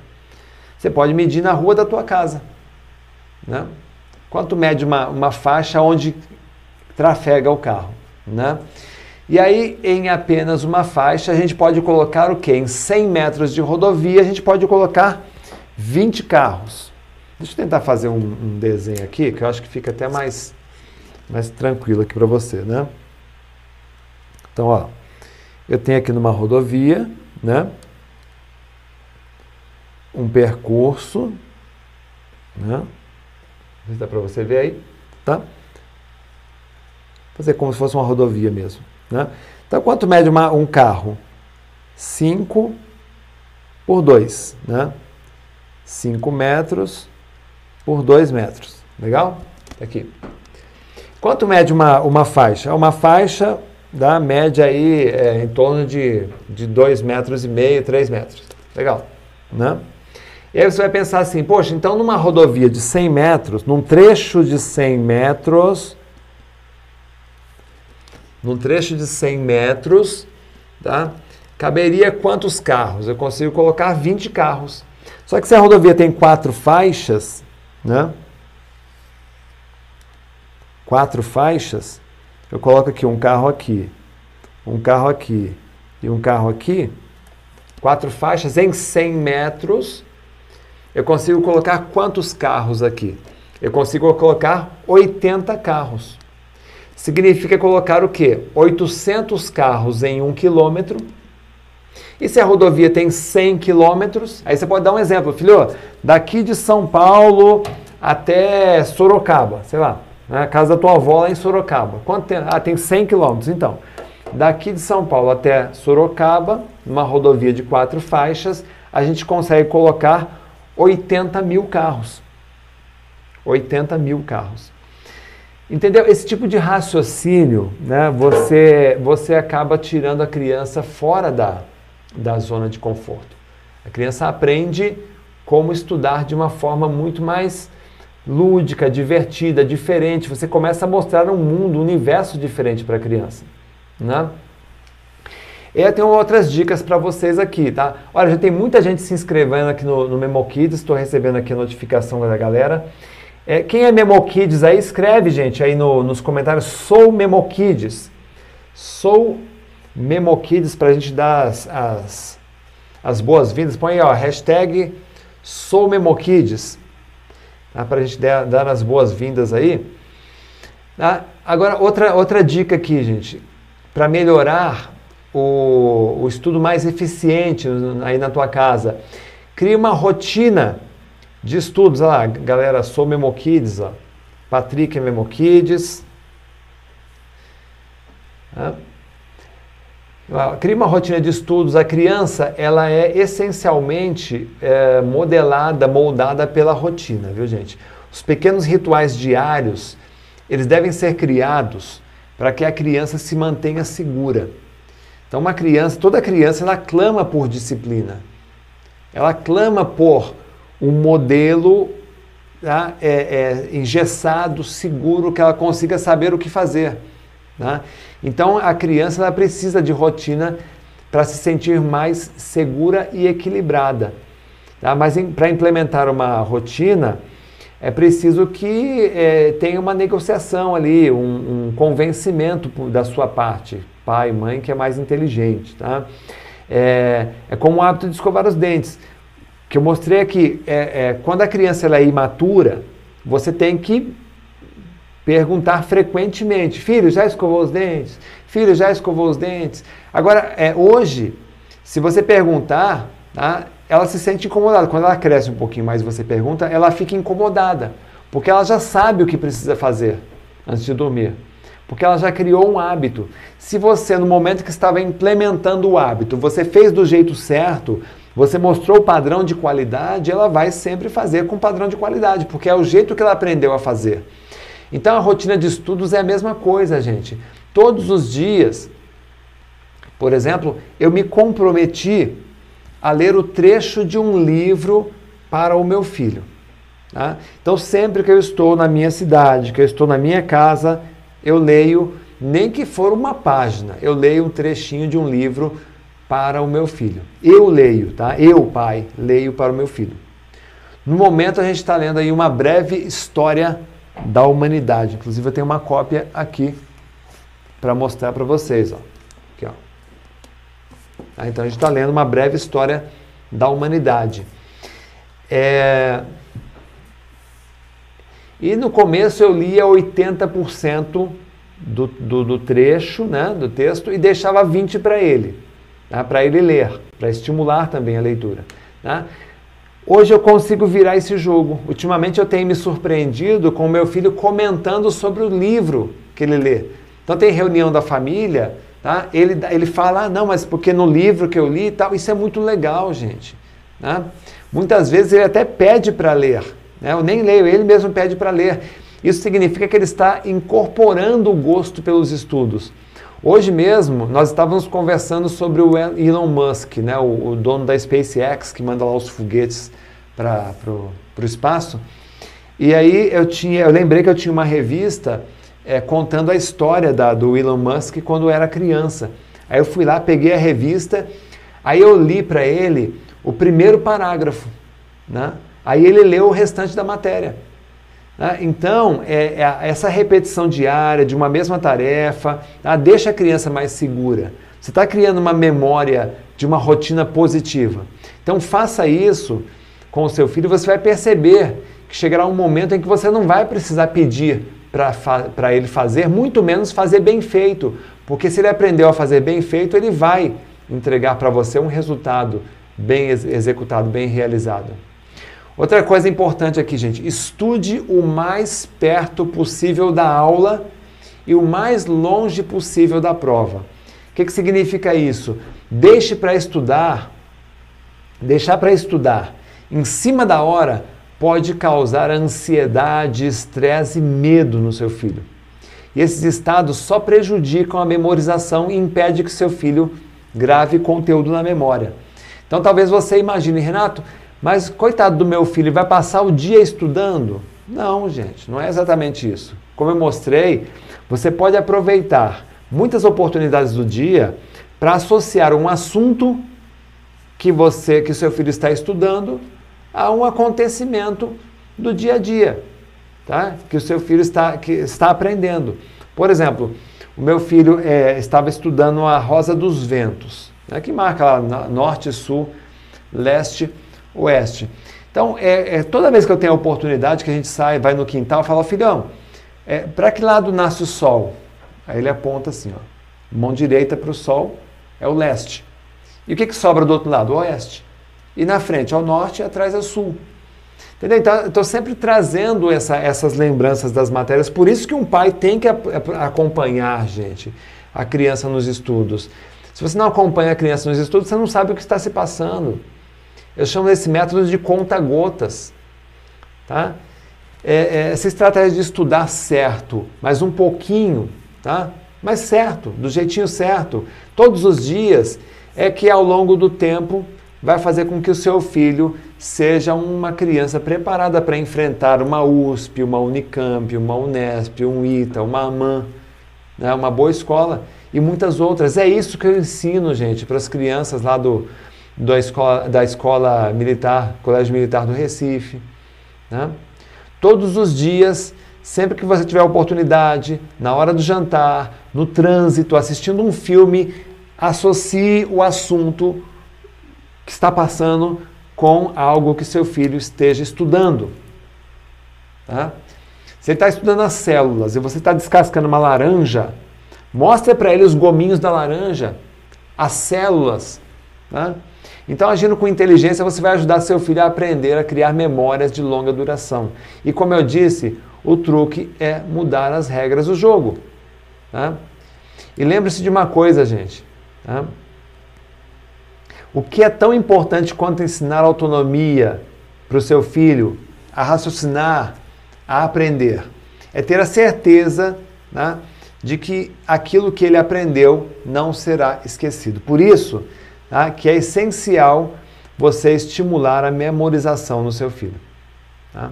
Você pode medir na rua da tua casa, né? Quanto mede uma, uma faixa onde trafega o carro, né? E aí, em apenas uma faixa, a gente pode colocar o quê? Em 100 metros de rodovia, a gente pode colocar 20 carros. Deixa eu tentar fazer um, um desenho aqui, que eu acho que fica até mais, mais tranquilo aqui para você, né? Então, ó, eu tenho aqui numa rodovia, né? Um percurso, né? Não se dá para você ver aí, tá? Fazer como se fosse uma rodovia mesmo. Né? Então, quanto mede uma, um carro? 5 por 2. Né? 5 metros por 2 metros. Legal? Tá aqui. Quanto mede uma, uma faixa? Uma faixa da média aí é, em torno de 2 metros e meio, 3 metros. Legal. Né? E aí você vai pensar assim, poxa, então numa rodovia de 100 metros, num trecho de 100 metros, num trecho de 100 metros, tá? caberia quantos carros? Eu consigo colocar 20 carros. Só que se a rodovia tem quatro faixas, né? Quatro faixas, eu coloco aqui um carro aqui, um carro aqui e um carro aqui, quatro faixas em 100 metros, eu consigo colocar quantos carros aqui? Eu consigo colocar 80 carros. Significa colocar o quê? 800 carros em um quilômetro. E se a rodovia tem 100 quilômetros, aí você pode dar um exemplo, filho, daqui de São Paulo até Sorocaba, sei lá, né, a casa da tua avó lá em Sorocaba. Quanto tem? Ah, tem 100 quilômetros. Então, daqui de São Paulo até Sorocaba, numa rodovia de quatro faixas, a gente consegue colocar 80 mil carros. 80 mil carros. Entendeu? Esse tipo de raciocínio, né, você, você acaba tirando a criança fora da, da zona de conforto. A criança aprende como estudar de uma forma muito mais lúdica, divertida, diferente. Você começa a mostrar um mundo, um universo diferente para a criança. Né? Eu tenho outras dicas para vocês aqui, tá? Olha, já tem muita gente se inscrevendo aqui no, no Memo Kids, estou recebendo aqui a notificação da galera. É, quem é Memo Kids aí, escreve, gente, aí no, nos comentários, sou Memo Kids. Sou Memo Kids para a gente dar as, as, as boas-vindas. Põe aí, ó, hashtag sou Memo Kids. Tá? Para a gente dar, dar as boas-vindas aí. Tá? Agora, outra, outra dica aqui, gente. Para melhorar o, o estudo mais eficiente aí na tua casa, crie uma rotina de estudos, olha lá, galera, sou Memokids, ó. Patrick é Memokids. Ah. Cria uma rotina de estudos. A criança, ela é essencialmente é, modelada, moldada pela rotina, viu gente? Os pequenos rituais diários, eles devem ser criados para que a criança se mantenha segura. Então, uma criança, toda criança, ela clama por disciplina. Ela clama por um modelo tá? é, é, engessado, seguro, que ela consiga saber o que fazer. Tá? Então a criança ela precisa de rotina para se sentir mais segura e equilibrada. Tá? Mas para implementar uma rotina, é preciso que é, tenha uma negociação ali, um, um, convencimento da sua parte, pai, mãe, que é mais inteligente. Tá? É, é como o hábito de escovar os dentes que eu mostrei aqui, é, é, quando a criança ela é imatura, você tem que perguntar frequentemente: filho, já escovou os dentes? Filho, já escovou os dentes? Agora, é, hoje, se você perguntar, tá, ela se sente incomodada. Quando ela cresce um pouquinho mais e você pergunta, ela fica incomodada, porque ela já sabe o que precisa fazer antes de dormir. Porque ela já criou um hábito. Se você, no momento que estava implementando o hábito, você fez do jeito certo, você mostrou o padrão de qualidade, ela vai sempre fazer com padrão de qualidade, porque é o jeito que ela aprendeu a fazer. Então a rotina de estudos é a mesma coisa, gente. Todos os dias, por exemplo, eu me comprometi a ler o trecho de um livro para o meu filho. Tá? Então, sempre que eu estou na minha cidade, que eu estou na minha casa, eu leio, nem que for uma página, eu leio um trechinho de um livro para o meu filho. Eu leio, tá? Eu, pai, leio para o meu filho. No momento a gente está lendo aí uma breve história da humanidade. Inclusive eu tenho uma cópia aqui para mostrar para vocês, ó. Aqui, ó. Tá? Então a gente está lendo uma breve história da humanidade. É... E no começo eu lia 80% do, do, do trecho, né, do texto, e deixava 20% para ele tá? para ele ler, para estimular também a leitura. Tá? Hoje eu consigo virar esse jogo. Ultimamente eu tenho me surpreendido com o meu filho comentando sobre o livro que ele lê. Então tem reunião da família, tá? ele, ele fala, ah, não, mas porque no livro que eu li e tal, isso é muito legal, gente. Tá? Muitas vezes ele até pede para ler. Né? Eu nem leio, ele mesmo pede para ler. Isso significa que ele está incorporando o gosto pelos estudos. Hoje mesmo nós estávamos conversando sobre o Elon Musk, né, o, o dono da SpaceX, que manda lá os foguetes para o espaço. E aí eu tinha, eu lembrei que eu tinha uma revista é, contando a história da, do Elon Musk quando era criança. Aí eu fui lá, peguei a revista, aí eu li para ele o primeiro parágrafo, né? Aí ele leu o restante da matéria. Né? Então, é, é, essa repetição diária de uma mesma tarefa tá? deixa a criança mais segura. Você está criando uma memória de uma rotina positiva. Então, faça isso com o seu filho, você vai perceber que chegará um momento em que você não vai precisar pedir para ele fazer, muito menos fazer bem feito, porque se ele aprendeu a fazer bem feito, ele vai entregar para você um resultado bem ex executado, bem realizado. Outra coisa importante aqui, gente, estude o mais perto possível da aula e o mais longe possível da prova. O que, que significa isso? Deixe para estudar, deixar para estudar em cima da hora pode causar ansiedade, estresse e medo no seu filho. E esses estados só prejudicam a memorização e impedem que seu filho grave conteúdo na memória. Então talvez você imagine, Renato, mas coitado do meu filho, vai passar o dia estudando? Não, gente, não é exatamente isso. Como eu mostrei, você pode aproveitar muitas oportunidades do dia para associar um assunto que você, que seu filho está estudando, a um acontecimento do dia a dia, tá? Que o seu filho está, que está aprendendo. Por exemplo, o meu filho é, estava estudando a Rosa dos Ventos, né, que marca lá norte, sul, leste, oeste. Então, é, é, toda vez que eu tenho a oportunidade que a gente sai, vai no quintal, fala, filhão, é, para que lado nasce o sol? Aí ele aponta assim, ó, mão direita para o sol é o leste. E o que, que sobra do outro lado? O oeste. E na frente ao norte e atrás ao sul. Entendeu? Então, estou sempre trazendo essa, essas lembranças das matérias. Por isso que um pai tem que acompanhar, gente, a criança nos estudos. Se você não acompanha a criança nos estudos, você não sabe o que está se passando. Eu chamo esse método de conta-gotas. Tá? É, é, essa estratégia de estudar certo, mas um pouquinho, tá? mas certo, do jeitinho certo, todos os dias, é que ao longo do tempo vai fazer com que o seu filho seja uma criança preparada para enfrentar uma USP, uma Unicamp, uma Unesp, um ITA, uma AMAN, né, uma boa escola e muitas outras. É isso que eu ensino, gente, para as crianças lá do, do escola, da escola militar, Colégio Militar do Recife. Né? Todos os dias, sempre que você tiver oportunidade, na hora do jantar, no trânsito, assistindo um filme, associe o assunto que está passando com algo que seu filho esteja estudando. Tá? Se ele está estudando as células e você está descascando uma laranja, mostre para ele os gominhos da laranja, as células. Tá? Então, agindo com inteligência, você vai ajudar seu filho a aprender a criar memórias de longa duração. E como eu disse, o truque é mudar as regras do jogo. Tá? E lembre-se de uma coisa, gente. Tá? O que é tão importante quanto ensinar autonomia para o seu filho a raciocinar, a aprender? É ter a certeza né, de que aquilo que ele aprendeu não será esquecido. Por isso, tá, que é essencial você estimular a memorização no seu filho. Tá?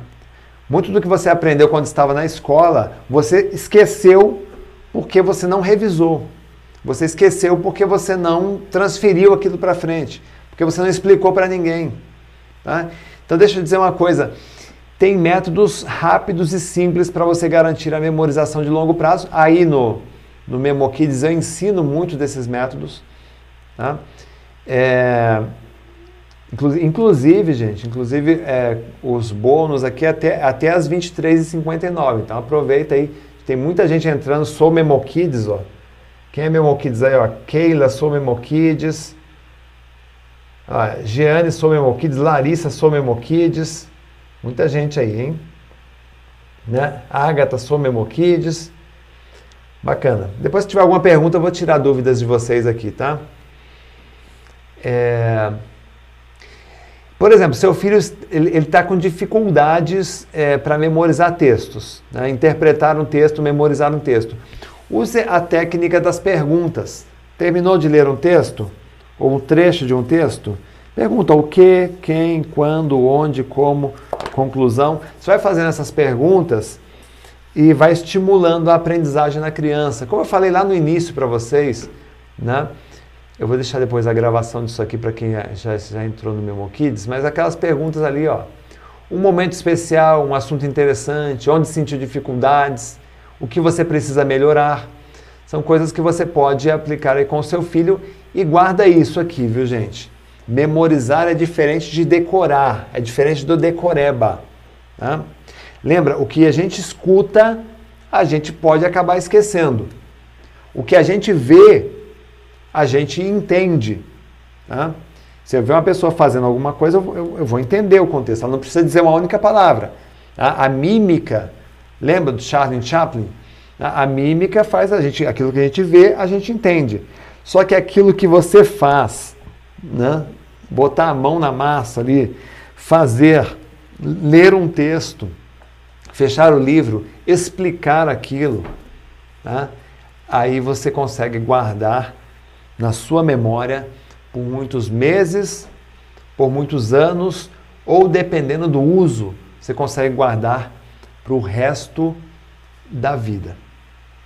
Muito do que você aprendeu quando estava na escola, você esqueceu porque você não revisou. Você esqueceu porque você não transferiu aquilo para frente, porque você não explicou para ninguém. Tá? Então, deixa eu dizer uma coisa: tem métodos rápidos e simples para você garantir a memorização de longo prazo. Aí no, no MemoKids eu ensino muito desses métodos. Tá? É, inclusive, gente, inclusive é, os bônus aqui até, até as 23h59. Então aproveita aí. Tem muita gente entrando, sou MemoKids, ó. Quem é Memokids aí, ó? Keila, sou Memokids. Ah, Jeane, sou Memokids. Larissa, sou Memokids. Muita gente aí, hein? Né? Agatha, sou Memokids. Bacana. Depois, se tiver alguma pergunta, eu vou tirar dúvidas de vocês aqui, tá? É... Por exemplo, seu filho ele está com dificuldades é, para memorizar textos, né? interpretar um texto, memorizar um texto. Use a técnica das perguntas. Terminou de ler um texto? Ou um trecho de um texto? Pergunta o que, quem, quando, onde, como, conclusão. Você vai fazendo essas perguntas e vai estimulando a aprendizagem na criança. Como eu falei lá no início para vocês, né? Eu vou deixar depois a gravação disso aqui para quem já, já entrou no Memo Kids, mas aquelas perguntas ali, ó. um momento especial, um assunto interessante, onde sentiu dificuldades, o que você precisa melhorar. São coisas que você pode aplicar aí com o seu filho e guarda isso aqui, viu, gente? Memorizar é diferente de decorar, é diferente do decoreba. Tá? Lembra, o que a gente escuta, a gente pode acabar esquecendo. O que a gente vê, a gente entende. Tá? Se eu ver uma pessoa fazendo alguma coisa, eu, eu, vou entender o contexto. Ela não precisa dizer uma única palavra. Tá? A mímica, lembra do Charlie Chaplin? A, a mímica faz a gente, aquilo que a gente vê, a gente entende. Só que aquilo que você faz, né? botar a mão na massa ali, fazer, ler um texto, fechar o livro, explicar aquilo, tá? aí você consegue guardar na sua memória por muitos meses, por muitos anos, ou dependendo do uso, você consegue guardar para o resto da vida.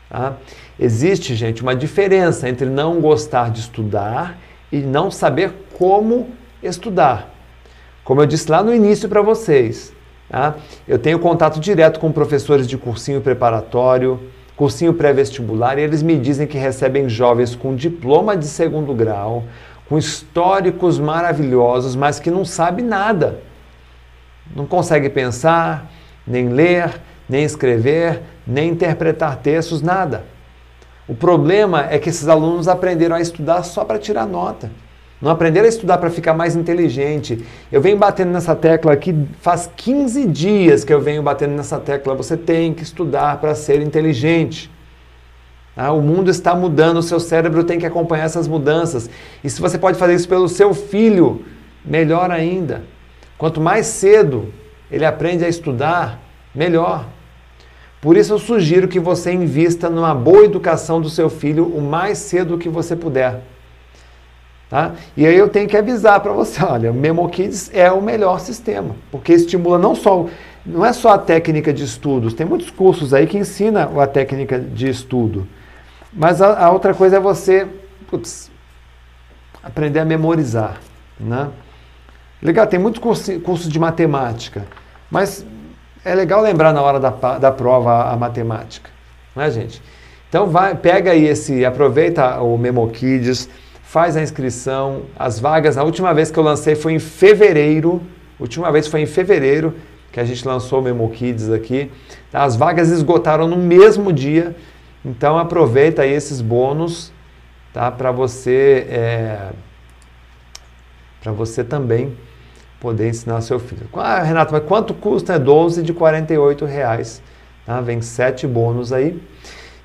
Tá? Existe, gente, uma diferença entre não gostar de estudar e não saber como estudar. Como eu disse lá no início para vocês, tá? eu tenho contato direto com professores de cursinho preparatório, cursinho pré-vestibular, e eles me dizem que recebem jovens com diploma de segundo grau, com históricos maravilhosos, mas que não sabe nada. Não consegue pensar, nem ler, nem escrever, nem interpretar textos, nada. O problema é que esses alunos aprenderam a estudar só para tirar nota. Não aprenderam a estudar para ficar mais inteligente. Eu venho batendo nessa tecla aqui faz 15 dias que eu venho batendo nessa tecla. Você tem que estudar para ser inteligente. Ah, o mundo está mudando, o seu cérebro tem que acompanhar essas mudanças. E se você pode fazer isso pelo seu filho, melhor ainda. Quanto mais cedo ele aprende a estudar, melhor. Por isso eu sugiro que você invista numa boa educação do seu filho o mais cedo que você puder. Tá? E aí eu tenho que avisar para você, olha, o Memo Kids é o melhor sistema, porque estimula não só não é só a técnica de estudos, tem muitos cursos aí que ensinam a técnica de estudo. Mas a, a outra coisa é você putz, aprender a memorizar. Né? Legal, tem muitos cursos, cursos de matemática, mas é legal lembrar na hora da, da prova a, a matemática, não é, gente? Então vai, pega aí esse, aproveita o MemoKids, faz a inscrição, as vagas, a última vez que eu lancei foi em fevereiro, última vez foi em fevereiro que a gente lançou o MemoKids aqui. As vagas esgotaram no mesmo dia, então aproveita aí esses bônus tá, para você, é, para você também poder ensinar seu filho. Ah, Renato, mas quanto custa? É 12 de 48 reais. Tá? Vem sete bônus aí.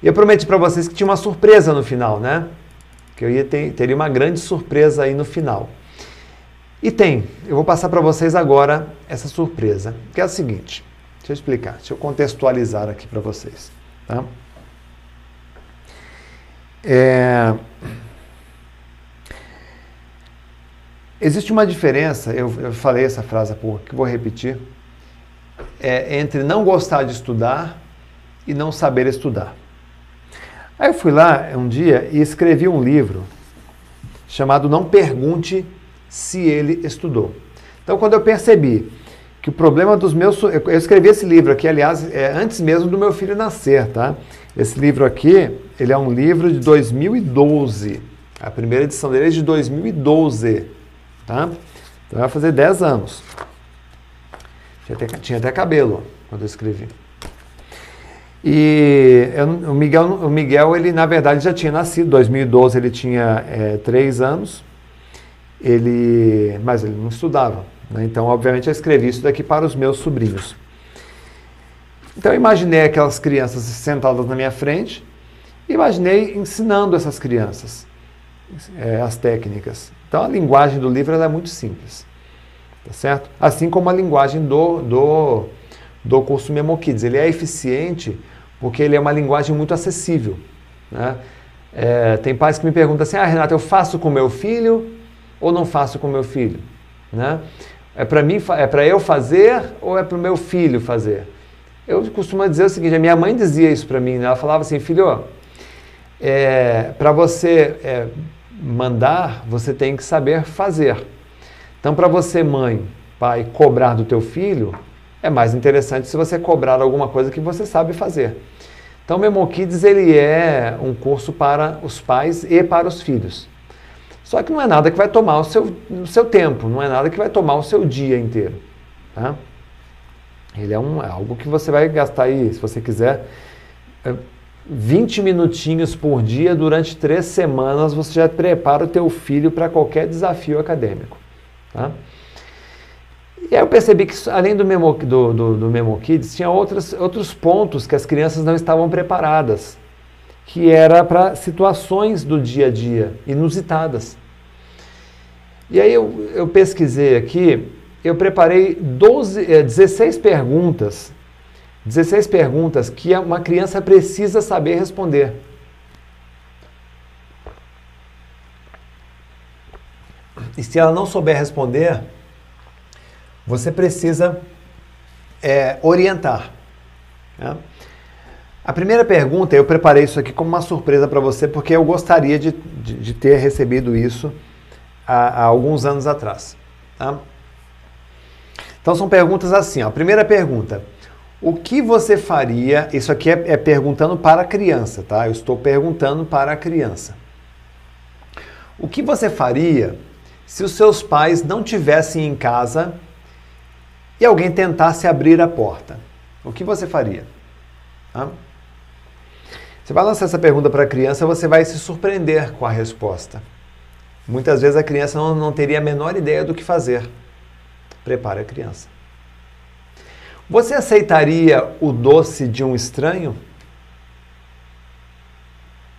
E eu prometi para vocês que tinha uma surpresa no final, né? Que eu ia ter, teria uma grande surpresa aí no final. E tem, eu vou passar para vocês agora essa surpresa, que é a seguinte. Deixa eu explicar, deixa eu contextualizar aqui para vocês. Tá? É... Existe uma diferença, eu, eu, falei essa frase há pouco, que vou repetir, é, entre não gostar de estudar e não saber estudar. Aí eu fui lá um dia e escrevi um livro chamado Não Pergunte se ele estudou. Então, quando eu percebi que o problema dos meus. Eu escrevi esse livro aqui, aliás, é antes mesmo do meu filho nascer, tá? Esse livro aqui, ele é um livro de 2012. A primeira edição dele é de 2012, tá? Então vai fazer 10 anos. Tinha até, tinha até cabelo quando eu escrevi. E eu, o, Miguel, o Miguel, ele na verdade já tinha nascido, em 2012 ele tinha é, 3 anos, ele, mas ele não estudava. Né? Então, obviamente, eu escrevi isso daqui para os meus sobrinhos. Então, eu imaginei aquelas crianças sentadas na minha frente, imaginei ensinando essas crianças é, as técnicas. Então, a linguagem do livro é muito simples, tá certo? Assim como a linguagem do, do, do curso Memo Kids. Ele é eficiente porque ele é uma linguagem muito acessível. Né? É, tem pais que me perguntam assim, ah, Renato, eu faço com meu filho ou não faço com meu filho? Né? É para mim, é para eu fazer ou é para o meu filho fazer? Eu costumo dizer o seguinte: a minha mãe dizia isso para mim. Né? Ela falava assim, filho, é, para você é, mandar, você tem que saber fazer. Então, para você, mãe, pai, cobrar do teu filho, é mais interessante se você cobrar alguma coisa que você sabe fazer. Então, Memo Kids ele é um curso para os pais e para os filhos. Só que não é nada que vai tomar o seu, o seu tempo, não é nada que vai tomar o seu dia inteiro. Tá? Ele é, um, é algo que você vai gastar aí, se você quiser, 20 é, minutinhos por dia durante três semanas, você já prepara o teu filho para qualquer desafio acadêmico. Tá? E aí eu percebi que, além do Memo, do, do, do Memo Kids, tinha outros, outros pontos que as crianças não estavam preparadas, que era para situações do dia a dia, inusitadas. E aí eu, eu pesquisei aqui, eu preparei 12, 16 eh, perguntas, 16 perguntas que uma criança precisa saber responder. E se ela não souber responder, você precisa é, orientar. Né? A primeira pergunta, eu preparei isso aqui como uma surpresa para você, porque eu gostaria de, de, de ter recebido isso há, há, alguns anos atrás. Tá? Então são perguntas assim. Ó. Primeira pergunta: o que você faria? Isso aqui é, é perguntando para a criança, tá? Eu estou perguntando para a criança. O que você faria se os seus pais não tivessem em casa e alguém tentasse abrir a porta, o que você faria? Hã? Você vai lançar essa pergunta para a criança, você vai se surpreender com a resposta. Muitas vezes a criança não, não teria a menor ideia do que fazer. Prepare a criança. Você aceitaria o doce de um estranho?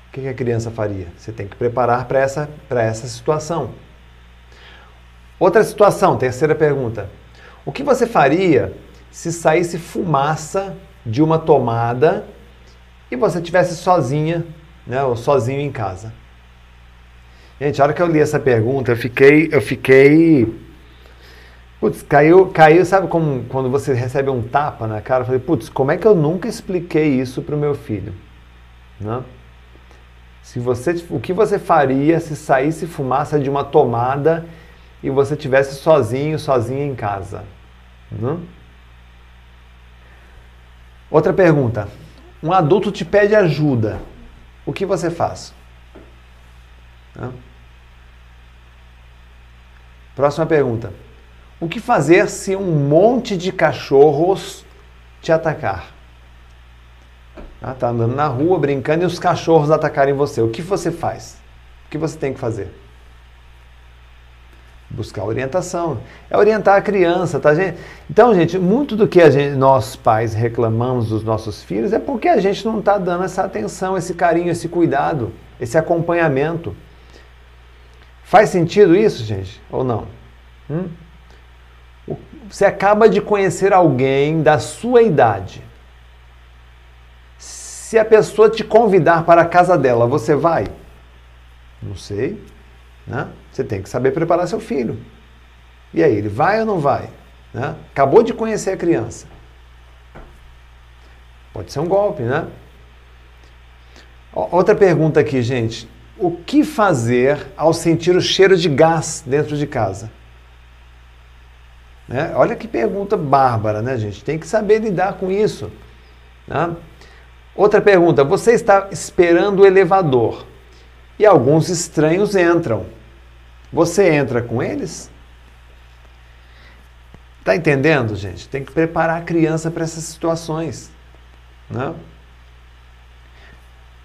O que a criança faria? Você tem que preparar para essa, essa situação. Outra situação, terceira pergunta. O que você faria se saísse fumaça de uma tomada e você tivesse sozinha, né, ou sozinho em casa? Gente, a hora que eu li essa pergunta, eu fiquei, eu fiquei, putz, caiu, caiu, sabe como quando você recebe um tapa na cara? Eu falei, putz, como é que eu nunca expliquei isso para o meu filho, né? Se você, o que você faria se saísse fumaça de uma tomada e você tivesse sozinho, sozinha em casa? Uhum. Outra pergunta. Um adulto te pede ajuda. O que você faz? Próxima pergunta. O que fazer se um monte de cachorros te atacar? Ah, tá andando na rua brincando e os cachorros atacarem você. O que você faz? O que você tem que fazer? Buscar orientação. É orientar a criança, tá, gente? Então, gente, muito do que gente, nós pais reclamamos dos nossos filhos é porque a gente não está dando essa atenção, esse carinho, esse cuidado, esse acompanhamento. Faz sentido isso, gente? Ou não? Hum? Você acaba de conhecer alguém da sua idade. Se a pessoa te convidar para a casa dela, você vai? Não sei. Né? Você tem que saber preparar seu filho. E aí, ele vai ou não vai? Né? Acabou de conhecer a criança. Pode ser um golpe, né? Outra pergunta aqui, gente. O que fazer ao sentir o cheiro de gás dentro de casa? Né? Olha que pergunta bárbara, né, gente? Tem que saber lidar com isso. Né? Outra pergunta: você está esperando o elevador e alguns estranhos entram. Você entra com eles? Tá entendendo, gente? Tem que preparar a criança para essas situações. Né?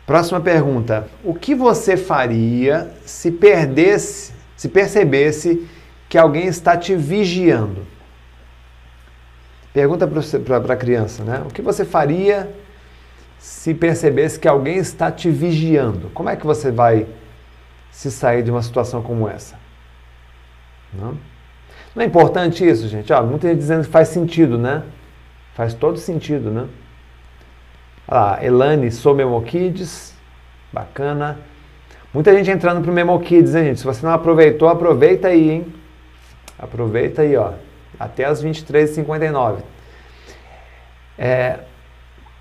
Próxima pergunta. O que você faria se perdesse, se percebesse que alguém está te vigiando? Pergunta para a criança, né? O que você faria se percebesse que alguém está te vigiando? Como é que você vai se sair de uma situação como essa? Não, não é importante isso, gente? Ó, muita gente dizendo que faz sentido, né? Faz todo sentido, né? Olha lá, Elane, sou Memokids, bacana. Muita gente entrando pro Memokids, hein, gente? Se você não aproveitou, aproveita aí, hein? Aproveita aí, ó. Até as 23h59. É,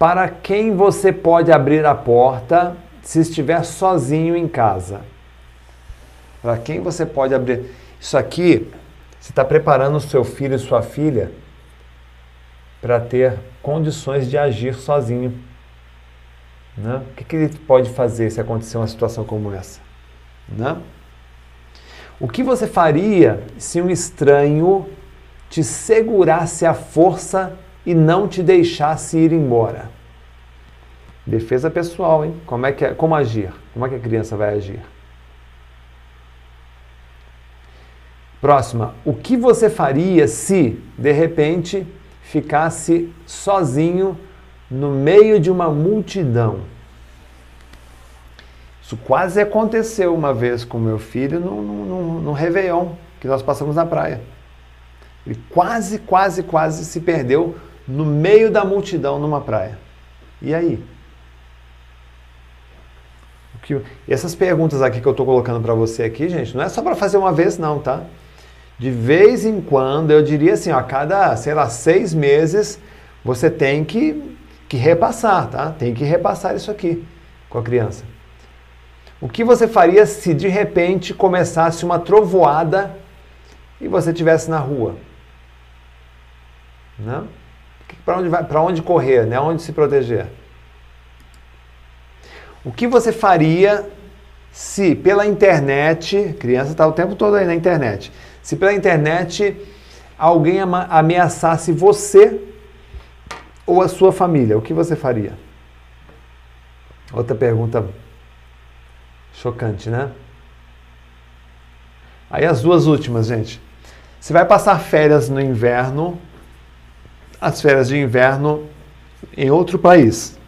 para quem você pode abrir a porta se estiver sozinho em casa? Para quem você pode abrir? Isso aqui Você está preparando o seu filho e sua filha para ter condições de agir sozinho. Né? O que, que ele pode fazer se acontecer uma situação como essa? Né? O que você faria se um estranho te segurasse a força e não te deixasse ir embora? Defesa pessoal, hein? Como é que é, como agir? Como é que a criança vai agir? Próxima. O que você faria se, de repente, ficasse sozinho no meio de uma multidão? Isso quase aconteceu uma vez com meu filho no, no, no, Réveillon, que nós passamos na praia. Ele quase, quase, quase se perdeu no meio da multidão numa praia. E aí? Que, essas perguntas aqui que eu estou colocando para você aqui, gente, não é só para fazer uma vez não, tá? De vez em quando, eu diria assim, ó, a cada, sei lá, seis meses, você tem que, que repassar, tá? Tem que repassar isso aqui com a criança. O que você faria se de repente começasse uma trovoada e você estivesse na rua? Né? Para onde, vai, onde correr? Né? Onde se proteger? O que você faria se pela internet, criança está o tempo todo aí na internet, se pela internet alguém ameaçasse você ou a sua família, o que você faria? Outra pergunta chocante, né? Aí as duas últimas, gente. Você vai passar férias no inverno, as férias de inverno em outro país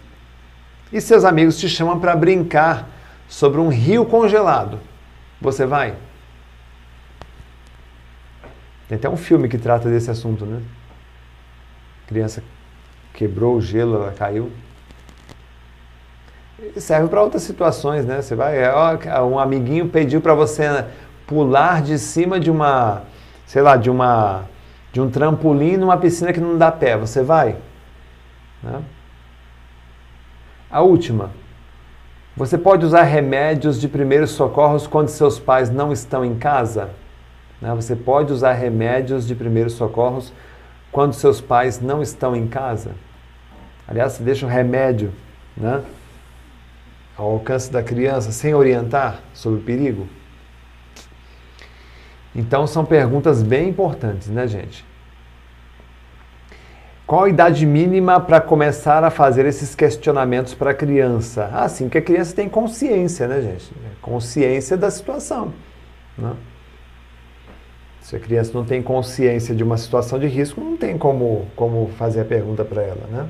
e seus amigos te chamam para brincar sobre um rio congelado. Você vai? Tem até um filme que trata desse assunto, né? A criança quebrou o gelo, ela caiu. E serve para outras situações, né? Você vai, ó, um amiguinho pediu para você pular de cima de uma, sei lá, de uma de um trampolim numa piscina que não dá pé. Você vai? Né? A última. Você pode usar remédios de primeiros socorros quando seus pais não estão em casa? Né? Você pode usar remédios de primeiros socorros quando seus pais não estão em casa? Aliás, você deixa o remédio né, ao alcance da criança sem orientar sobre o perigo? Então, são perguntas bem importantes, né, gente? Qual a idade mínima para começar a fazer esses questionamentos para a criança? Ah, sim, a criança tem consciência, né, gente? Consciência da situação. Né? Se a criança não tem consciência de uma situação de risco, não tem como, como fazer a pergunta para ela, né?